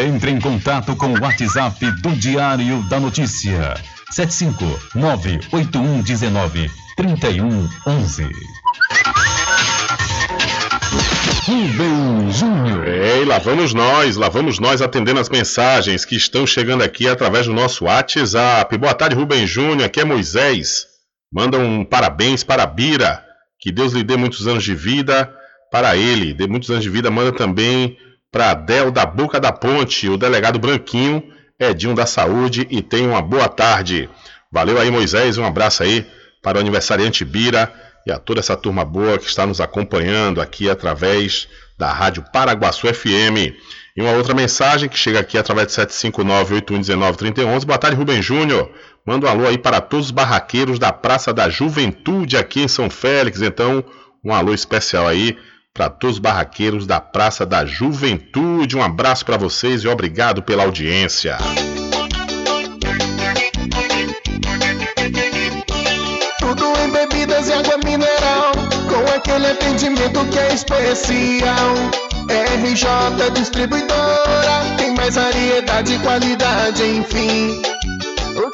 [SPEAKER 1] Entre em contato com o WhatsApp do Diário da Notícia. 759-8119-3111. Rubem Júnior.
[SPEAKER 3] Ei, lá vamos nós, lá vamos nós atendendo as mensagens que estão chegando aqui através do nosso WhatsApp. Boa tarde, Rubem Júnior. Aqui é Moisés. Manda um parabéns para a Bira. Que Deus lhe dê muitos anos de vida para ele. Dê muitos anos de vida. Manda também para Del da Boca da Ponte, o delegado Branquinho, Edinho da Saúde e tenha uma boa tarde. Valeu aí, Moisés, um abraço aí para o aniversariante Bira e a toda essa turma boa que está nos acompanhando aqui através da Rádio Paraguaçu FM. E uma outra mensagem que chega aqui através de 759-8119-3111. Boa tarde, Rubem Júnior. Manda um alô aí para todos os barraqueiros da Praça da Juventude aqui em São Félix. Então, um alô especial aí para todos os barraqueiros da Praça da Juventude. Um abraço para vocês e obrigado pela audiência.
[SPEAKER 13] Tudo em bebidas e água mineral, com aquele atendimento que é especial. RJ Distribuidora, tem mais variedade e qualidade, enfim.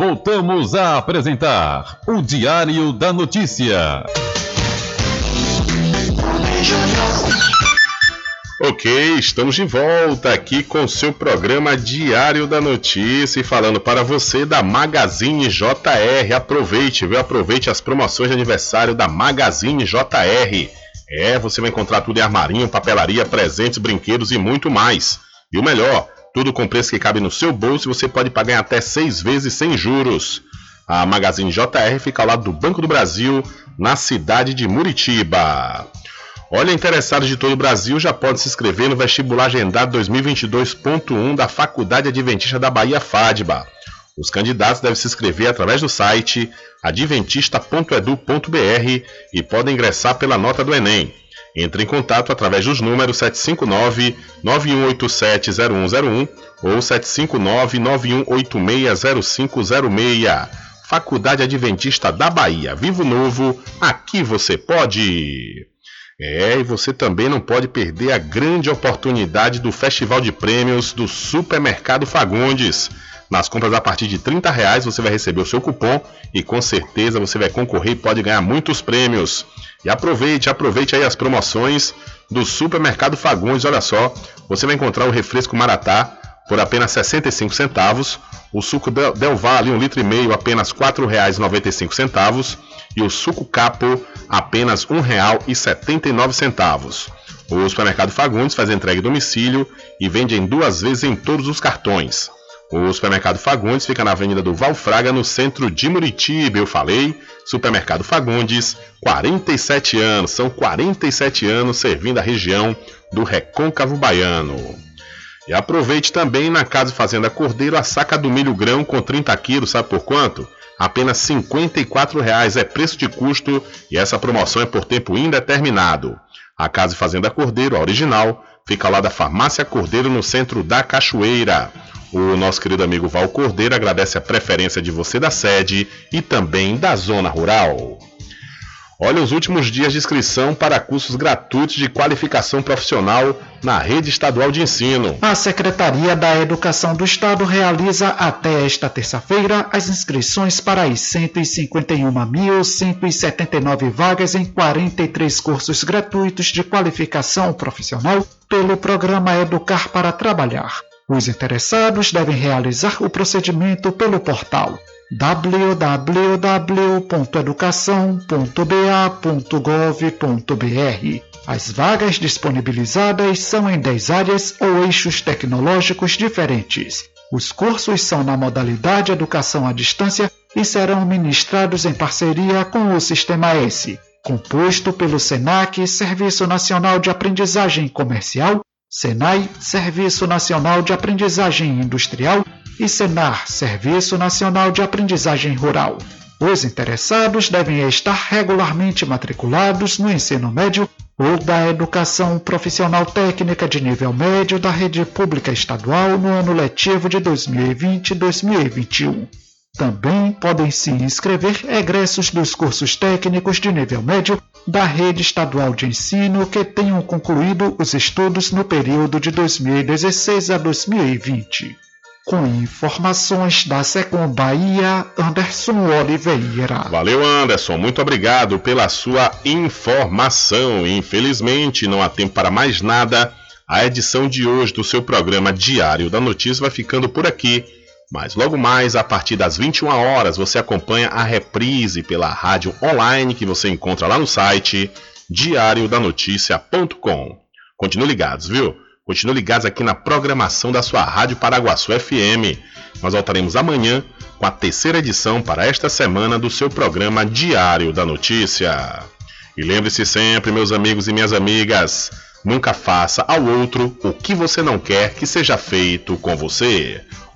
[SPEAKER 1] Voltamos a apresentar o Diário da Notícia.
[SPEAKER 3] Ok, estamos de volta aqui com seu programa Diário da Notícia e falando para você da Magazine JR. Aproveite, viu? Aproveite as promoções de aniversário da Magazine JR. É, você vai encontrar tudo em armarinho, papelaria, presentes, brinquedos e muito mais. E o melhor, tudo com preço que cabe no seu bolso e você pode pagar até seis vezes sem juros. A Magazine JR fica ao lado do Banco do Brasil, na cidade de Muritiba. Olha, interessados de todo o Brasil já podem se inscrever no vestibular agendado 2022.1 da Faculdade Adventista da Bahia FADBA. Os candidatos devem se inscrever através do site adventista.edu.br e podem ingressar pela nota do Enem. Entre em contato através dos números 759-9187-0101 ou 759-9186-0506. Faculdade Adventista da Bahia. Vivo Novo, aqui você pode! É, e você também não pode perder a grande oportunidade do Festival de Prêmios do Supermercado Fagundes. Nas compras a partir de 30 reais você vai receber o seu cupom e com certeza você vai concorrer e pode ganhar muitos prêmios. E aproveite, aproveite aí as promoções do Supermercado Fagundes. Olha só, você vai encontrar o refresco Maratá por apenas 65 centavos, o suco Del, Valle, um litro e meio, apenas R$ 4,95 e o suco Capo, apenas R$ 1,79. O supermercado Fagundes faz entrega em domicílio e vende em duas vezes em todos os cartões. O supermercado Fagundes fica na Avenida do Valfraga, no centro de Muritiba. Eu falei, supermercado Fagundes, 47 anos, são 47 anos servindo a região do Recôncavo Baiano. E aproveite também na Casa Fazenda Cordeiro a saca do milho grão com 30 quilos, sabe por quanto? Apenas R$ 54,00 é preço de custo e essa promoção é por tempo indeterminado. A Casa Fazenda Cordeiro, a original, fica lá da Farmácia Cordeiro no centro da Cachoeira. O nosso querido amigo Val Cordeiro agradece a preferência de você da sede e também da zona rural. Olha os últimos dias de inscrição para cursos gratuitos de qualificação profissional na rede estadual de ensino.
[SPEAKER 27] A Secretaria da Educação do Estado realiza até esta terça-feira as inscrições para as 151.179 vagas em 43 cursos gratuitos de qualificação profissional pelo programa Educar para Trabalhar. Os interessados devem realizar o procedimento pelo portal www.educação.ba.gov.br. As vagas disponibilizadas são em 10 áreas ou eixos tecnológicos diferentes. Os cursos são na modalidade Educação à Distância e serão ministrados em parceria com o Sistema S. composto pelo SENAC, Serviço Nacional de Aprendizagem Comercial, SENAI, Serviço Nacional de Aprendizagem Industrial e SENAR, Serviço Nacional de Aprendizagem Rural. Os interessados devem estar regularmente matriculados no ensino médio ou da educação profissional técnica de nível médio da rede pública estadual no ano letivo de 2020-2021. Também podem se inscrever egressos dos cursos técnicos de nível médio da rede estadual de ensino que tenham concluído os estudos no período de 2016 a 2020. Com informações da Secom Bahia, Anderson Oliveira.
[SPEAKER 3] Valeu, Anderson. Muito obrigado pela sua informação. Infelizmente, não há tempo para mais nada. A edição de hoje do seu programa Diário da Notícia vai ficando por aqui. Mas logo mais, a partir das 21 horas, você acompanha a reprise pela rádio online que você encontra lá no site diariodanoticia.com. Continue ligados, viu? Continue ligados aqui na programação da sua Rádio Paraguaçu FM. Nós voltaremos amanhã com a terceira edição para esta semana do seu programa Diário da Notícia. E lembre-se sempre, meus amigos e minhas amigas, nunca faça ao outro o que você não quer que seja feito com você.